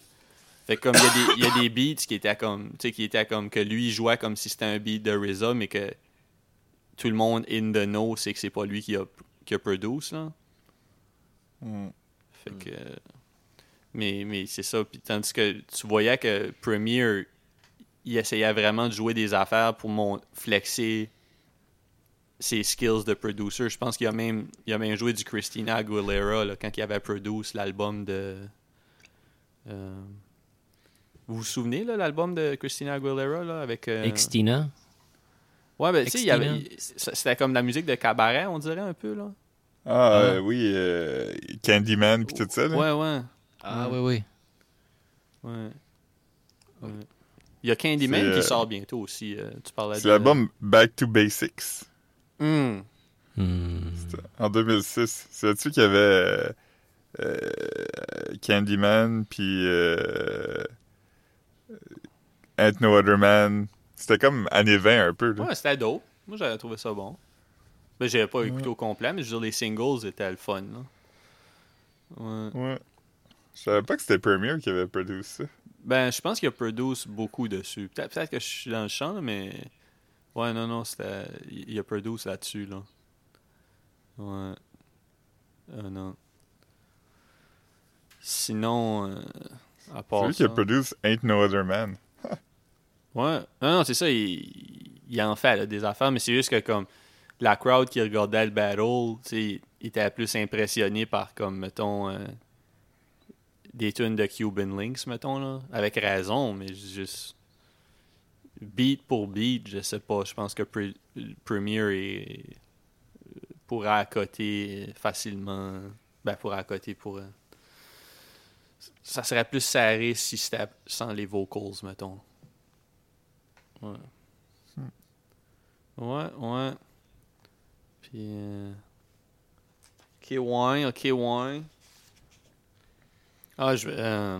Fait que comme il y a des, il y a des beats qui étaient comme. Tu sais, qui étaient comme que lui, il jouait comme si c'était un beat de RZA, mais que tout le monde in the know sait que c'est pas lui qui a, qui a produce, là. Hmm. Fait que. Mais, mais c'est ça. Puis tandis que tu voyais que Premier, il essayait vraiment de jouer des affaires pour mon flexer ses skills de producer. Je pense qu'il a même, il a même joué du Christina Aguilera là, quand il avait produit l'album de. euh, Vous vous souvenez, là, l'album de Christina Aguilera là, avec. euh, Extina. Ouais, ben, tu sais, il y avait- c'était comme la musique de cabaret, on dirait un peu, là. Ah, euh, oui, euh, Candyman pis tout ça, là. Ouais, ouais. Ah, oui, oui. Ouais. Ouais. Il y a Candyman qui euh, sort bientôt aussi. euh, tu parlais C'est l'album Back to Basics. Hmm. en 2006. C'est là-dessus qu'il y avait euh, Candyman, puis Ain't No Other Man? C'était comme années 20 un peu, là. Ouais, c'était dope. Moi, j'avais trouvé ça bon. Ben, j'avais pas écouté au complet, mais je veux dire, les singles étaient le fun, là. Ouais. Ouais. Je savais pas que c'était Premier qui avait produit ça. Ben, je pense qu'il a produit beaucoup dessus. Peut-être que je suis dans le champ, là, mais... Ouais, non, non, c'était... Il a produit là-dessus, là. Ouais. Euh, non. Sinon, euh, à C'est part lui qui a ça- produit Ain't No Other Man. Ouais. Non, non, c'est ça. Il, il en fait là, des affaires, mais c'est juste que comme la crowd qui regardait le battle, tu sais, il était plus impressionné par comme mettons euh, des tunes de Cuban Links, mettons là, avec raison, mais juste beat pour beat, je sais pas. Je pense que Pre- Premier est, pourra accoter facilement. Ben pourra accoter pour. euh, ça serait plus serré si c'était sans les vocals, mettons. Ouais. Ouais, ouais. Puis. euh, Ok, ouais, ok, ouais. Ah, je, euh,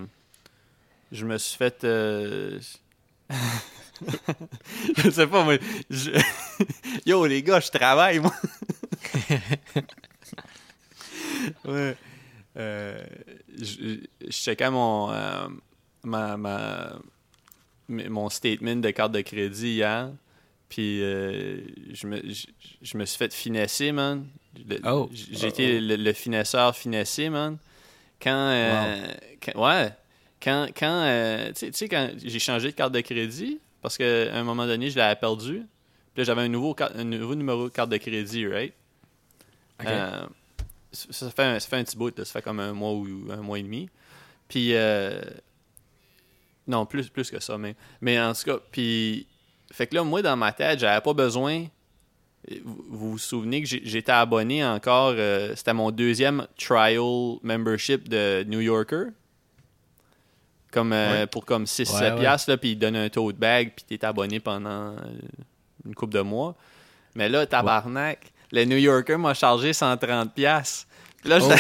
je me suis fait. euh, je sais pas, moi. je- Yo, les gars, je travaille, moi. ouais. Euh, je, je checkais mon. euh, ma, ma, m- mon statement de carte de crédit hier. Puis euh, je, me, je, je me suis fait finesser, man. Le- Oh. J'ai été le, le finesseur finessé, man. Quand. euh, quand- ouais. Quand. quand euh, tu sais- quand j'ai changé de carte de crédit, parce qu'à un moment donné, je l'avais perdu. Puis là, j'avais un nouveau, un nouveau numéro de carte de crédit, right? Euh, ça fait, un, ça fait un petit bout, là, ça fait comme un mois ou un mois et demi. Puis, euh, non, plus, plus que ça, mais, mais en tout cas, puis, fait que là, moi, dans ma tête, j'avais pas besoin. Vous vous, souvenez que j'étais abonné encore, euh, c'était mon deuxième trial membership de New Yorker. Comme, euh, Pour comme 6-7 Ouais, ouais. piastres, puis ils donnent un tote bag, puis t'es abonné pendant euh, une couple de mois. Mais là, tabarnak, le New Yorker m'a chargé 130 piastres. Là, Oh.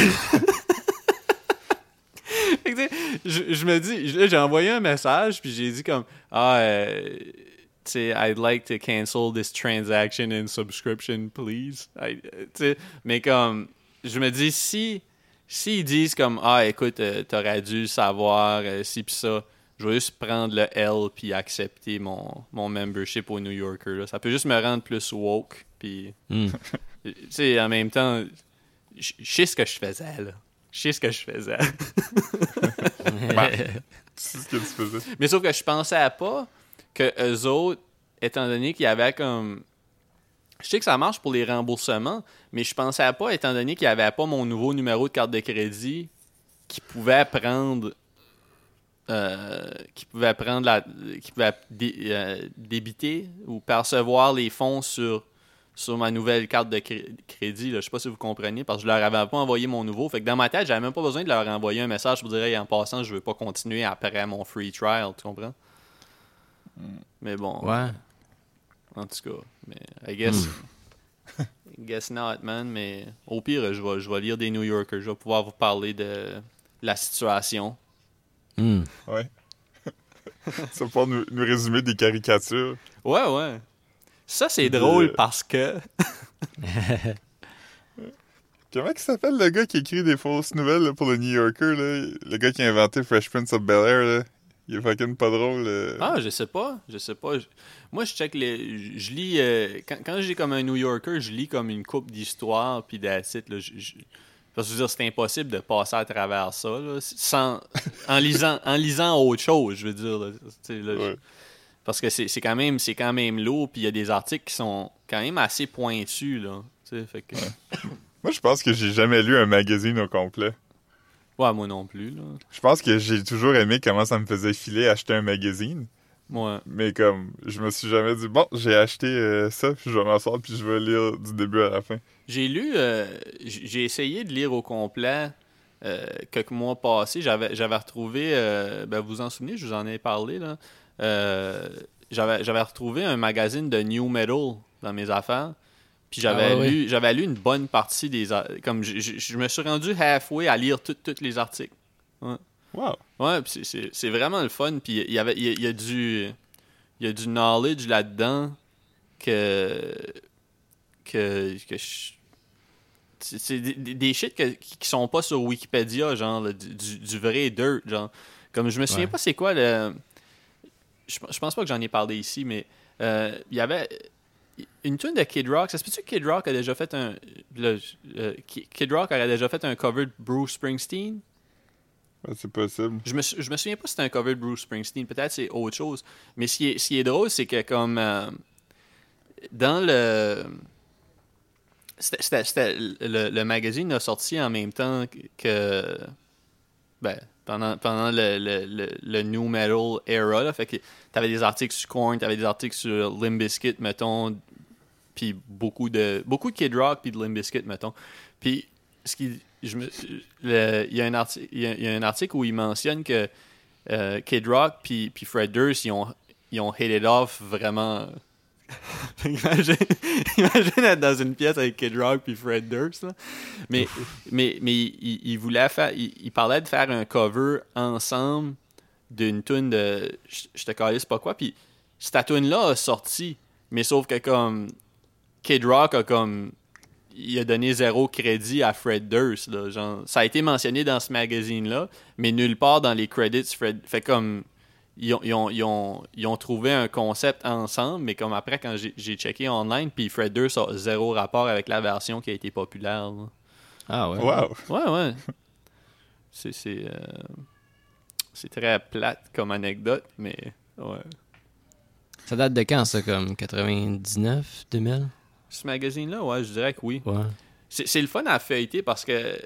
je- me dis, j'ai envoyé un message, puis j'ai dit comme, ah, euh, tu sais, I'd like to cancel this transaction and subscription, please. I- euh, mais comme, je me dis, si, s'ils disent comme, ah, écoute, euh, t'aurais dû savoir, euh, ci pis ça, je vais juste prendre le L puis accepter mon, mon membership au New Yorker. là. Ça peut juste me rendre plus woke, puis, Hmm. tu sais, en même temps, je sais ce que je faisais, là. Je sais ce que je faisais. Tu sais ce que tu faisais. Mais sauf que je pensais pas que eux autres, étant donné qu'il y avait comme. Je sais que ça marche pour les remboursements, mais je pensais pas, étant donné qu'il n'y avait pas mon nouveau numéro de carte de crédit, qui pouvait prendre. euh, qui pouvait prendre la. qui pouvait euh, débiter ou percevoir les fonds sur, sur ma nouvelle carte de cré- crédit. Là. Je sais pas si vous comprenez, parce que je leur avais pas envoyé mon nouveau. Fait que dans ma tête, j'avais même pas besoin de leur envoyer un message pour dire Hey, en passant, je veux pas continuer après mon free trial, tu comprends? Mais bon, Ouais. en tout cas, mais I guess, I guess not, man. Mais au pire, je vais, je vais lire des New Yorkers, je vais pouvoir vous parler de la situation. Hmm. Ouais. Ça va pouvoir nous, nous résumer des caricatures. Ouais, ouais. Ça, c'est De- drôle parce que. Comment il s'appelle le gars qui écrit des fausses nouvelles là, pour le New Yorker, là? Le gars qui a inventé Fresh Prince of Bel-Air, là. Il est fucking pas drôle. euh. Ah, je sais pas. Je sais pas. Je- Moi, je check les. Je lis. euh, Quand, quand j'ai comme un New Yorker, je lis comme une coupe d'histoire, puis là. Je- je- Parce que je veux dire, c'est impossible de passer à travers ça, là, sans, en, lisant, en lisant autre chose, je veux dire. là. Là, Ouais. Parce que c'est quand même c'est quand même lourd, puis il y a des articles qui sont quand même assez pointus, là. Fait que... Moi, je pense que j'ai jamais lu un magazine au complet. Ouais, moi non plus, là. Je pense que j'ai toujours aimé comment ça me faisait filer acheter un magazine. Moi, Mais comme, je me suis jamais dit, bon, j'ai acheté euh, ça, puis je vais m'asseoir, puis je vais lire du début à la fin. J'ai lu, euh, j'ai essayé de lire au complet euh, quelques mois passés. J'avais, j'avais retrouvé, ben vous vous en souvenez, je vous en ai parlé là. J'avais, j'avais retrouvé un magazine de new metal dans mes affaires. Puis j'avais Ah ouais, lu, j'avais lu une bonne partie des, comme je, me suis rendu halfway à lire tous les articles. Wow. Ouais, c'est- vraiment le fun. Puis il y avait, il y a, il y a du, il y a du knowledge là-dedans que, que, que c'est des, des- shit que- qui sont pas sur Wikipédia, genre du, du- vrai dirt, genre. Comme je me souviens Ouais. pas c'est quoi le. Je, je pense pas que j'en ai parlé ici, mais euh, il y avait une tune de Kid Rock. Ça se peut-tu que Kid Rock a déjà fait un. le- euh, Kid Rock a déjà fait un cover de Bruce Springsteen? C'est possible. Je me, je me souviens pas si c'était un cover de Bruce Springsteen. Peut-être c'est autre chose. Mais ce qui est, ce qui est drôle, c'est que comme euh, dans le. C'était, le, le magazine a sorti en même temps que. Ben, pendant, pendant le, le, le, le New Metal era. Là, fait que t'avais des articles sur Korn, t'avais des articles sur Limp Bizkit, mettons. Puis beaucoup de. Beaucoup de Kid Rock, puis de Limp Bizkit, mettons. Puis ce qui. Je me, le- il, y a un article, il, y a, il y a un article où il mentionne que euh, Kid Rock puis, puis Fred Durst, ils ont, ils ont hit it off vraiment. imagine, imagine être dans une pièce avec Kid Rock puis Fred Durst. là. Mais, mais, mais il, il voulait faire. Il, il parlait de faire un cover ensemble d'une tune de. Je je te calisse pas quoi. Puis cette tune-là a sorti. Mais sauf que comme. Kid Rock a comme il a donné zéro crédit à Fred Durst. Là, genre, ça a été mentionné dans ce magazine-là, mais nulle part dans les credits, Fred. Fait comme. Ils ont, ils ont, ils ont, ils ont trouvé un concept ensemble, mais comme après, quand j'ai j'ai checké online, puis Fred Durst a zéro rapport avec la version qui a été populaire. là. Ah ouais. Wow. Ouais, ouais. C'est c'est euh, c'est très plate comme anecdote, mais ouais. Ça date de quand, ça, comme 99, 2000? Ce magazine-là, ouais, je dirais que oui. Ouais. c'est c'est le fun à feuilleter parce que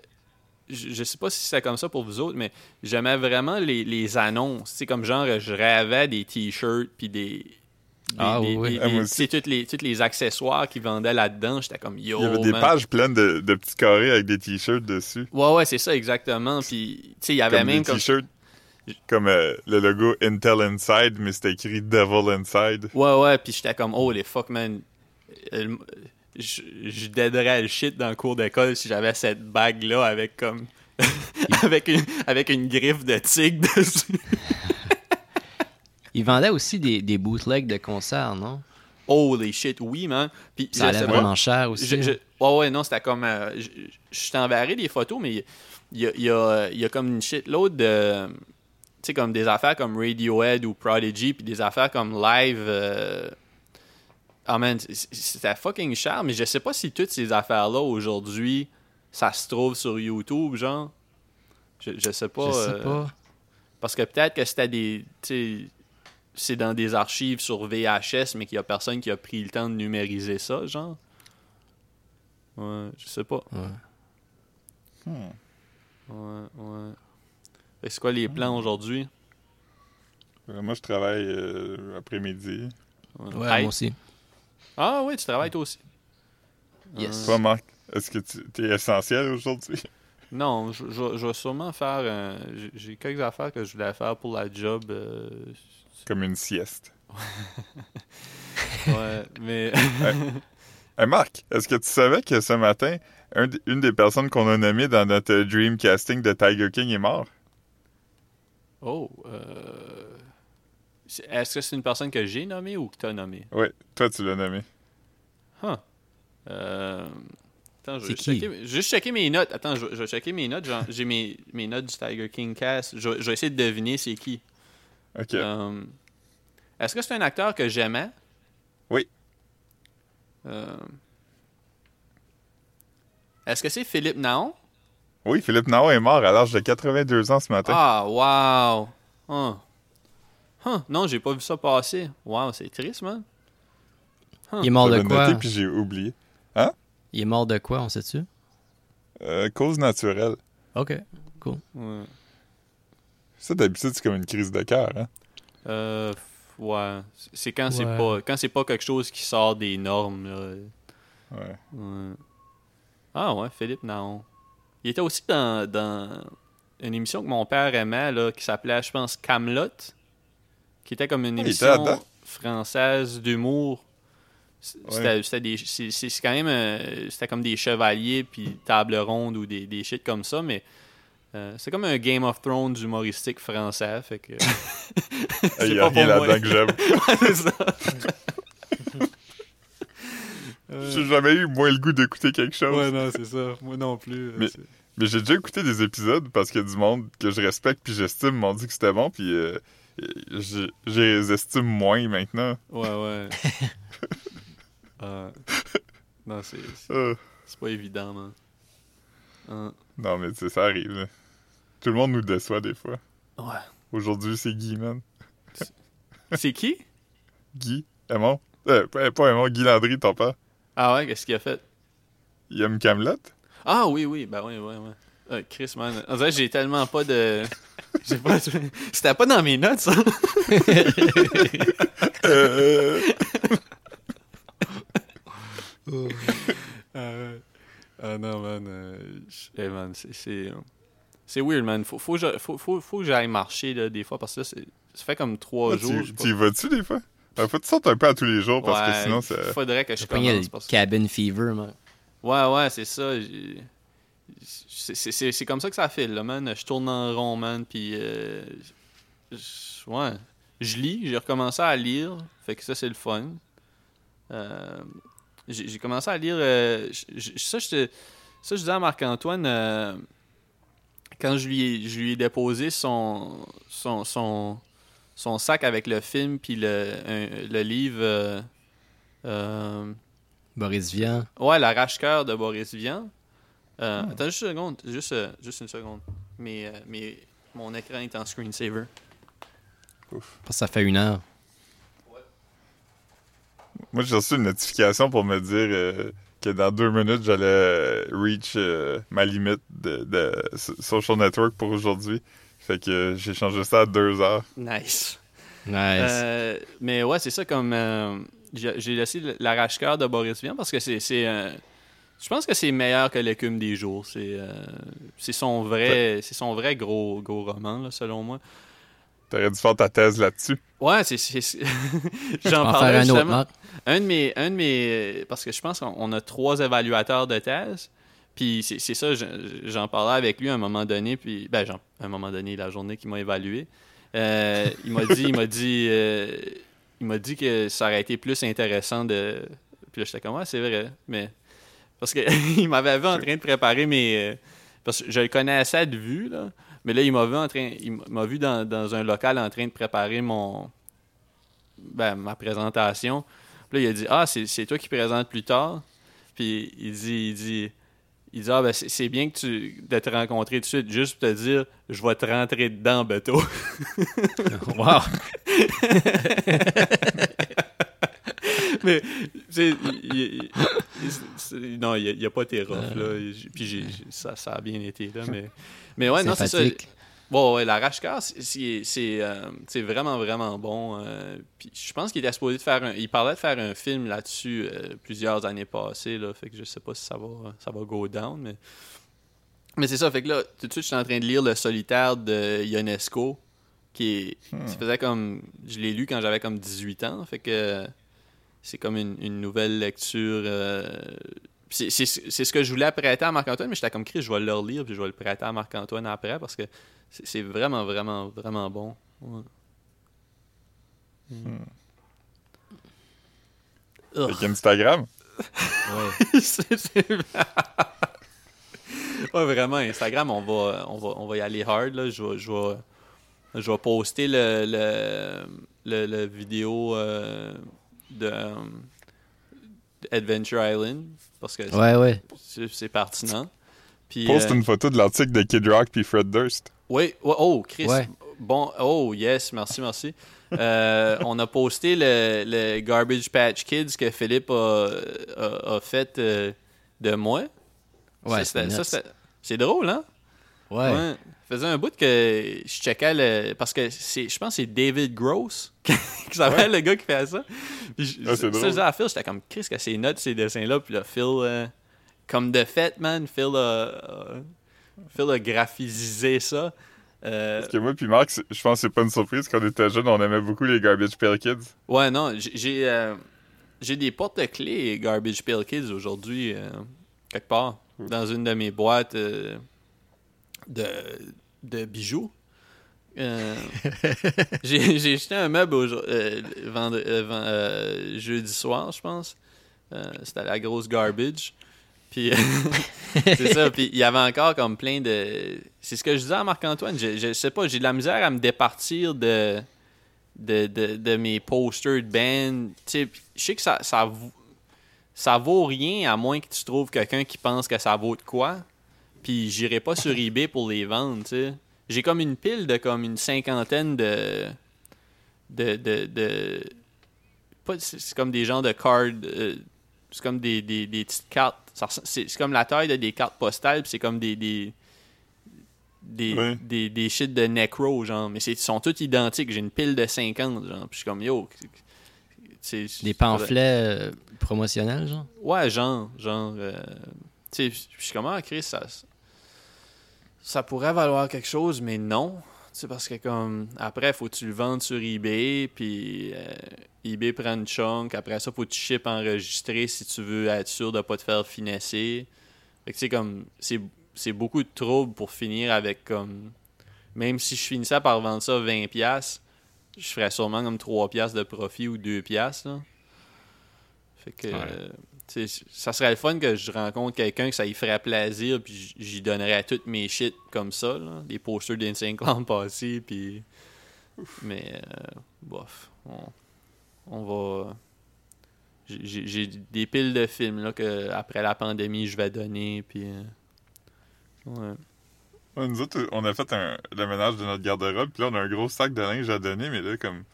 je, je sais pas si c'est comme ça pour vous autres, mais j'aimais vraiment les, les annonces. C'est comme genre, je rêvais des t-shirts puis des. des- Ah, des- oui. des- Ah, des- tous les, tous les accessoires qu'ils vendaient là-dedans, j'étais comme yo. Il y avait des man. pages pleines de, de petits carrés avec des t-shirts dessus. Ouais, ouais, c'est ça, exactement. Puis, tu sais, il y avait Comme même des comme. t-shirts comme euh, le logo Intel Inside, mais c'était écrit Devil Inside. Ouais, ouais, puis j'étais comme, oh, les fuck, man. Je, je deaderais le shit dans le cours d'école si j'avais cette bague-là avec comme. avec, une, avec une griffe de tigre dessus. Ils vendaient aussi des, des bootlegs de concerts, non? Holy shit, oui, man. Puis, Ça allait vraiment cher aussi. je- je- ouais, ouais, non, c'était comme. euh, je je t'enverrai des photos, mais il y a, il y, a, il y a comme une shitload de. Tu sais, comme des affaires comme Radiohead ou Prodigy, puis des affaires comme Live. euh, Ah, man, c'était fucking cher, mais je sais pas si toutes ces affaires-là, aujourd'hui, ça se trouve sur YouTube, genre. Je, je sais pas. Je sais euh, pas. Parce que peut-être que c'était des. tu sais, c'est dans des archives sur VHS, mais qu'il y a personne qui a pris le temps de numériser ça, genre. Ouais, je sais pas. Ouais. Hmm. Ouais, ouais. C'est quoi les plans aujourd'hui? Euh, Moi, je travaille euh, après-midi. Ouais, Hey. moi aussi. Ah oui, tu travailles toi aussi. Yes. Toi, Marc, est-ce que tu es essentiel aujourd'hui? Non, je, je- je vais sûrement faire. euh, j'ai- quelques affaires que je voulais faire pour la job. euh, Comme une sieste. ouais, mais. Hey, Marc, est-ce que tu savais que ce matin, un une des personnes qu'on a nommées dans notre dream casting de Tiger King est mort? oh. euh, Est-ce que c'est une personne que j'ai nommée ou que tu as nommée? Oui, toi, tu l'as nommé. Huh. Euh, Attends, je vais checker, je vais juste checker mes notes. Attends, je, vais- je vais checker mes notes. J'ai mes, mes notes du Tiger King Cast. Je, vais- je vais essayer de deviner c'est qui. OK. Euh, Est-ce que c'est un acteur que j'aimais? Oui. Euh, Est-ce que c'est Philippe Naon? Oui, Philippe Nao est mort à l'âge de 82 ans ce matin. Ah, wow! Huh. Huh, Non, j'ai pas vu ça passer. Wow, c'est triste, man. Il est mort de quoi? noté, puis j'ai oublié. Il est mort de quoi, on sait-tu? Euh, cause naturelle. OK. Ouais. Ça, d'habitude, c'est comme une crise de cœur, hein? Euh, ouais. C'est quand c'est pas quand c'est pas quelque chose qui sort des normes. Là. Ouais. Ouais. Ah ouais, Philippe Naon. Il était aussi dans, dans une émission que mon père aimait là, qui s'appelait, je pense, Camelot, qui était comme une Ah, il émission française d'humour. Ouais. C'était c'est quand même euh, c'était comme des chevaliers puis table ronde ou des, des shit comme ça mais euh, c'est comme un Game of Thrones humoristique français fait que Il C'est y a rien là-dedans que j'aime. J'ai jamais eu moins le goût d'écouter quelque chose. Ouais, non, c'est ça. Moi non plus. Mais- c'est- Mais j'ai déjà écouté des épisodes parce que du monde que je respecte puis j'estime m'ont dit que c'était bon, puis euh, je je les estime moins maintenant. Ouais, ouais. Euh, non, c'est c'est- Euh, c'est pas évident, man. Euh, non, mais tu sais, ça arrive. là. Tout le monde nous déçoit des fois. ouais. Aujourd'hui, c'est Guy, man. C'est qui? Guy, Aimon. Euh, pas pas Aimon, Guy Landry, ton père. Ah ouais, qu'est-ce qu'il a fait? Il aime Camelot? Ah oui, oui, ben oui, oui, oui. Euh, Chris, man. En fait, j'ai tellement pas de. J'ai pas. C'était pas dans mes notes, ça. Euh, Euh, ah non, man. euh, je- hey, man, c'est. C'est c'est weird, man. Faut, faut, que je- faut, faut, faut que j'aille marcher, là, des fois, parce que là, c'est- ça fait comme trois jours. tu, y vas-tu des fois? Euh, faut que tu sortes un peu à tous les jours parce que sinon, ça... faudrait que je pogné commence. le cabin fever, man. Ouais, ouais, c'est ça. j'ai- C'est comme ça que ça file, là, man. Je tourne en rond, man, puis... euh, ouais. Je lis, j'ai recommencé à lire, fait que ça, c'est le fun. Euh, j'ai commencé à lire... euh, ça, je ça, je disais à Marc-Antoine, quand je lui, ai- je lui ai déposé son, son, son, son sac avec le film puis le, un- le livre... Boris Vian. Ouais, l'arrache-cœur de Boris Vian. Euh, Hmm. Attends juste une seconde. Juste, euh, juste une seconde. Mais, euh, mais mon écran est en screensaver. Parce que ça fait une heure. Moi, j'ai reçu une notification pour me dire euh, que dans deux minutes, j'allais reach euh, ma limite de, de so- social network pour aujourd'hui. Fait que j'ai changé ça à deux heures. Nice. Nice. Euh, mais ouais, c'est ça comme. euh, j'ai laissé l'arrache-cœur de Boris Vian parce que c'est. Je pense que c'est meilleur que l'écume des jours. C'est euh, c'est son vrai c'est son vrai gros, gros roman, là, selon moi. T'aurais dû faire ta thèse là-dessus. Ouais, c'est. J'en parlais un autre. Un de mes. Un de mes parce que je pense qu'on on a trois évaluateurs de thèse. Puis c'est ça, je- j'en parlais avec lui à un moment donné. Puis, ben, j'en- à un moment donné, la journée qu'il m'a évalué. Euh, il m'a dit, il m'a dit, euh, il m'a dit que ça aurait été plus intéressant de. Puis là, j'étais comme, ouais, c'est vrai. Mais. Parce que il m'avait vu en train de préparer mes. euh, Parce que je le connais assez de vue, là. Mais là, il m'a vu en train. Il m'a vu dans, dans un local en train de préparer mon. Ben, ma présentation. Puis là, il a dit Ah, c'est toi qui présentes plus tard. Puis il dit, il dit, il dit Ah, ben, c'est c'est bien que tu, de te rencontrer tout de suite, juste pour te dire Je vais te rentrer dedans, Beto. Wow. Mais, tu sais, non, il n'y a, pas été rough, là. Puis ça, ça a bien été, là. Mais, mais ouais, non, c'est ça. Bon, ouais, l'arrache-cœur, c'est- c'est c'est, euh, c'est vraiment, vraiment bon. euh, puis je pense qu'il était supposé de faire un... Il parlait de faire un film là-dessus euh, plusieurs années passées, là. Fait que je sais pas si ça va, ça va go down, mais... Mais c'est ça, fait que là, tout de suite, je suis en train de lire Le Solitaire de Ionesco, qui est... Ça faisait comme... Je l'ai lu quand j'avais comme 18 ans, fait que c'est comme une, une nouvelle lecture... euh, c'est c'est- c'est ce que je voulais prêter à Marc-Antoine, mais j'étais comme Chris, je vais le relire, puis je vais le prêter à Marc-Antoine après, parce que c'est vraiment, vraiment, vraiment bon. Ouais. Ugh. Avec Instagram? Ouais. C'est- c'est- ouais, vraiment, Instagram, on va, on va, on va y aller hard. Là. Je, vais, je, vais, je vais poster le, le, le, le vidéo euh, de, euh, Adventure Island parce que c'est- Ouais, ouais. c'est c'est pertinent. Puis, Poste euh, une photo de l'article de Kid Rock puis Fred Durst. Oui, ouais, oh, Chris. Ouais. Bon, oh, yes, merci, merci. Euh, on a posté le, le Garbage Patch Kids que Philippe a, a- a fait euh, de moi. Ouais, c'est drôle, hein? Ouais. Ça faisait un bout que je checkais le. Parce que c'est, je pense que c'est David Gross qui s'appelle le gars qui fait ça. Puis je- Ah, c'est ça, drôle. je disais à Phil, j'étais comme Chris que c'est notes ces dessins-là. Puis là, Phil, euh, comme de fait, man, Phil a, a- Phil a graphisé ça. Euh, Parce que moi puis Marc, je pense que c'est pas une surprise. Quand on était jeunes, on aimait beaucoup les Garbage Pail Kids. Ouais, non, j'ai- j'ai euh, j'ai des porte-clés Garbage Pail Kids aujourd'hui, euh, quelque part, dans une de mes boîtes euh, de, bijoux. Euh, j'ai jeté un meuble euh, euh, jeudi soir, je pense. C'était la grosse garbage. Puis c'est ça. Puis il y avait encore comme plein de. C'est ce que je disais à Marc-Antoine. Je, je sais pas, j'ai de la misère à me départir de de, de, de mes posters de band. Je sais que ça, ça, ça vaut rien à moins que tu trouves quelqu'un qui pense que ça vaut de quoi. Puis j'irai pas sur eBay pour les vendre, tu sais. J'ai comme une pile de comme une cinquantaine de. de. de. c'est comme des genres de cards. euh, c'est comme des, des, des petites cartes. C'est c'est comme la taille de des cartes postales, puis c'est comme des. des des, Ouais. des, des shit de Necro, genre. Mais c'est- ils sont tous identiques. J'ai une pile de 50, genre. Puis je suis comme, yo. Des pamphlets euh, promotionnels, genre? Ouais, genre, genre. euh, tu sais, je suis comme, ah, Chris, ça, ça pourrait valoir quelque chose, mais non. Tu sais, parce que comme, après, faut que tu le vendes sur eBay, puis euh, eBay prend une chunk. Après ça, faut que tu ship enregistré si tu veux être sûr de pas te faire finesser. Fait que sais, comme, c'est c'est beaucoup de trouble pour finir avec comme. Même si je finissais par vendre ça 20$, piastres, je ferais sûrement comme 3$ piastres de profit ou 2$. piastres, Là. Fait que. Ouais. euh, ça serait le fun que je rencontre quelqu'un que ça y ferait plaisir, puis j'y donnerais toutes mes shit comme ça, là. Des posters d'Insane Clown passés, puis. Mais, euh, bof. On, on va. j'ai- des piles de films, là, que après la pandémie, je vais donner, puis. euh, ouais. Ouais, nous autres, on a fait un, le ménage de notre garde-robe, puis là, on a un gros sac de linge à donner, mais là, comme.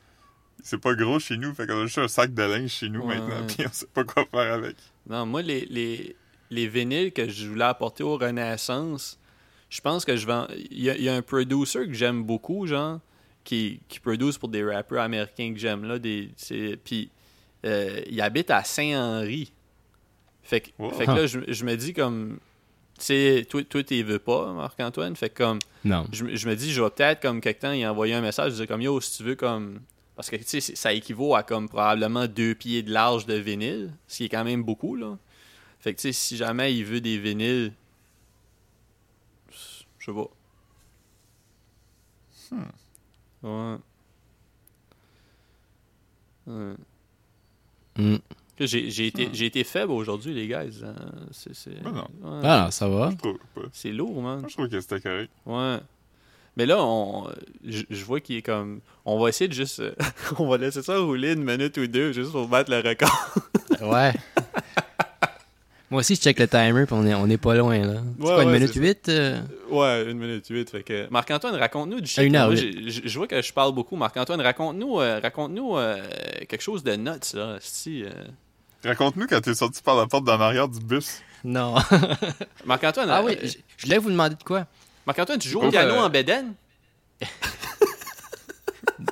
C'est pas gros chez nous, fait qu'on a juste un sac de linge chez nous Ouais. maintenant, puis on sait pas quoi faire avec. Non, moi, les, les, les vinyles que je voulais apporter au Renaissance, je pense que je vais. en- Il y a, il y a un producer que j'aime beaucoup, genre, qui, qui produce pour des rappeurs américains que j'aime, là. Des, puis, euh, il habite à Saint-Henri. Fait que, Wow. fait que là, je, je me dis comme. Tu sais, toi, toi, t'y veux pas, Marc-Antoine? Fait que comme. Non. je, me- je me dis, je vais peut-être comme quelque temps y envoyer un message, je dis comme yo, si tu veux comme. Parce que tu sais, c'est- ça équivaut à comme probablement deux pieds de large de vinyle, ce qui est quand même beaucoup là. Fait que tu sais, si jamais il veut des vinyles, je sais pas. Ouais. Ouais. Hmm. J'ai j'ai été, j'ai été faible aujourd'hui, les gars. hein. C'est Mais non. ouais. Ah, ça va. C'est lourd, man. Moi, je trouve que c'était correct. Ouais. Mais là, on, je, je vois qu'il est comme. On va essayer de juste. euh, on va laisser ça rouler une minute ou deux juste pour battre le record. Ouais. Moi aussi, je check le timer, puis on est, on est pas loin, là. C'est Ouais, quoi, une minute huit? euh? Ouais, une minute huit. Fait que. Marc-Antoine, raconte-nous du j'ai- Je, je vois que je parle beaucoup. Marc-Antoine, raconte-nous euh, raconte-nous euh, quelque chose de nuts, là. Si, euh. Raconte-nous quand t'es sorti par la porte d'en arrière du bus. Non. Marc-Antoine, ah oui, euh, je je voulais vous demander de quoi? Marc-Antoine, tu joues au piano euh, en bédaine?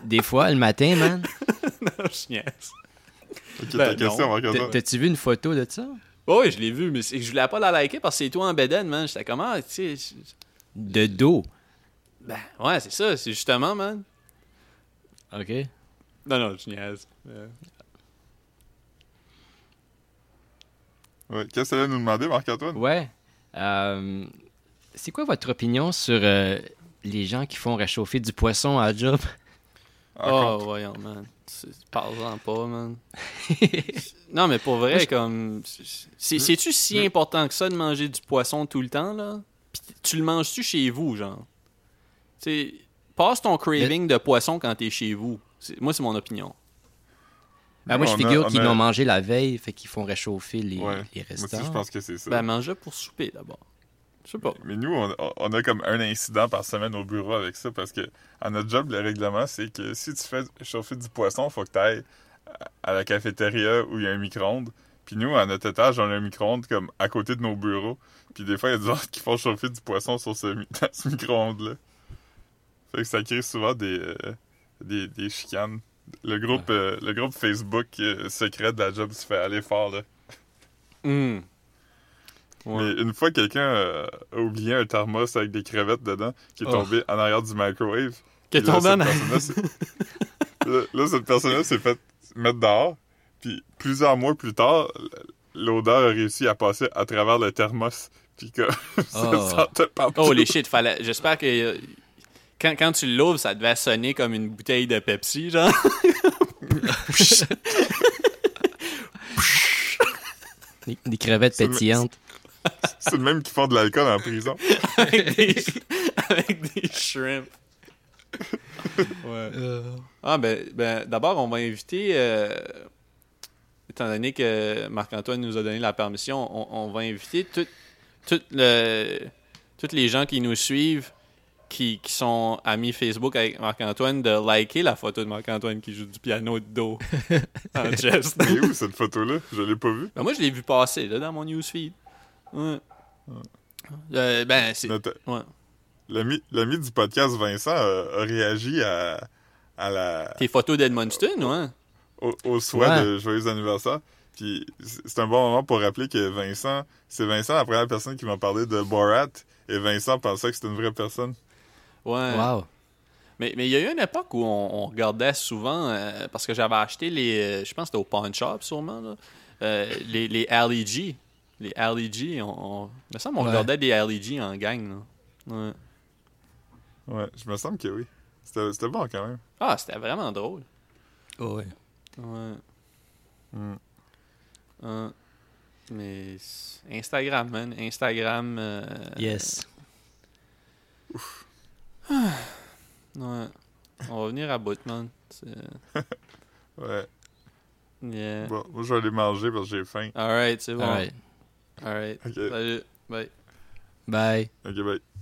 Des fois, le matin, man. Non, je niaise. Ok, Ben, ta question. Marc-Antoine. T'as- T'as-tu vu une photo de ça? Oh, oui, je l'ai vu, mais je voulais pas la liker parce que c'est toi en bédaine, man. J'étais comment, tu sais. De dos. Ben, ouais, c'est ça. C'est justement, man. OK. Non, non, je niaise. Ouais. Qu'est-ce que tu allais nous demander, Marc-Antoine? Ouais. Euh, c'est quoi votre opinion sur euh, les gens qui font réchauffer du poisson à job? Oh, voyons, man. Parle-en pas, man. non, mais pour vrai, comme. c'est- C'est-tu si important que ça de manger du poisson tout le temps, là? Pis tu le manges-tu chez vous, genre? Tu sais, passe ton craving de poisson quand t'es chez vous. Moi, c'est mon opinion. Ben, moi, je figure qu'ils a- l'ont mangé la veille, fait qu'ils font réchauffer les, Ouais. les Moi restants. aussi, je pense que c'est ça. Ben, mange pour souper, d'abord. Je sais pas. Mais nous, on, on a comme un incident par semaine au bureau avec ça parce que à notre job, le règlement, c'est que si tu fais chauffer du poisson, faut que tu ailles à la cafétéria où il y a un micro-ondes. Puis nous, à notre étage, on a un micro-ondes comme à côté de nos bureaux. Puis des fois, il y a des gens qui font chauffer du poisson sur ce, mi- dans ce micro-ondes-là. Fait que ça crée souvent des, euh, des, des chicanes. Le groupe, euh, le groupe Facebook euh, secret de la job se fait aller fort, là. Hum. Ouais. Mais une fois, quelqu'un euh, a oublié un thermos avec des crevettes dedans qui est Oh. tombé en arrière du microwave. Ton cette ban- personne-là s'est- là, là, cette personne-là s'est fait mettre dehors. Puis plusieurs mois plus tard, l'odeur a réussi à passer à travers le thermos. Puis que ça Oh. sentait partout. Oh, les shit, fallait. J'espère que. Quand, quand tu l'ouvres, ça devait sonner comme une bouteille de Pepsi, genre. Des, des crevettes pétillantes. C'est le même qui font de l'alcool en prison. avec, des, avec des shrimp. Ouais. Ah, ben, ben d'abord, on va inviter. euh, étant donné que Marc-Antoine nous a donné la permission, on, on va inviter tout, tout le, tous les gens qui nous suivent, qui, qui sont amis Facebook avec Marc-Antoine, de liker la photo de Marc-Antoine qui joue du piano de dos en chest. Elle est où cette photo-là? Je l'ai pas vue. Ben, moi, je l'ai vu passer là, dans mon newsfeed. Ouais. Euh, ben, c'est. Notre- Ouais. L'ami l'ami du podcast, Vincent, a, a réagi à, à la, Tes photos d'Edmundston, ouais. au, au souhait Ouais. de joyeux anniversaire. Puis c'est un bon moment pour rappeler que Vincent, c'est Vincent la première personne qui m'a parlé de Borat. Et Vincent pensait que c'était une vraie personne. Ouais. Wow. Mais mais il y a eu une époque où on, on regardait souvent, euh, parce que j'avais acheté les. euh, je pense que c'était au pawn shop sûrement, là, euh, les, les LEG. Les LEG, on, on, il me semble qu'on Ouais. regardait des LEG en gang. Là. Ouais. Ouais, je me semble que oui. C'était c'était bon quand même. Ah, c'était vraiment drôle. ouais. Ouais. Mm. Ouais. Mais Instagram, man. Instagram. euh, Yes. Ouais. On va venir à bout, man. C'est- Ouais. Yeah. Bon, moi je vais aller manger parce que j'ai faim. Alright, c'est bon. Alright. Alright. Ok, Salut. Bye. Bye. ok, bye.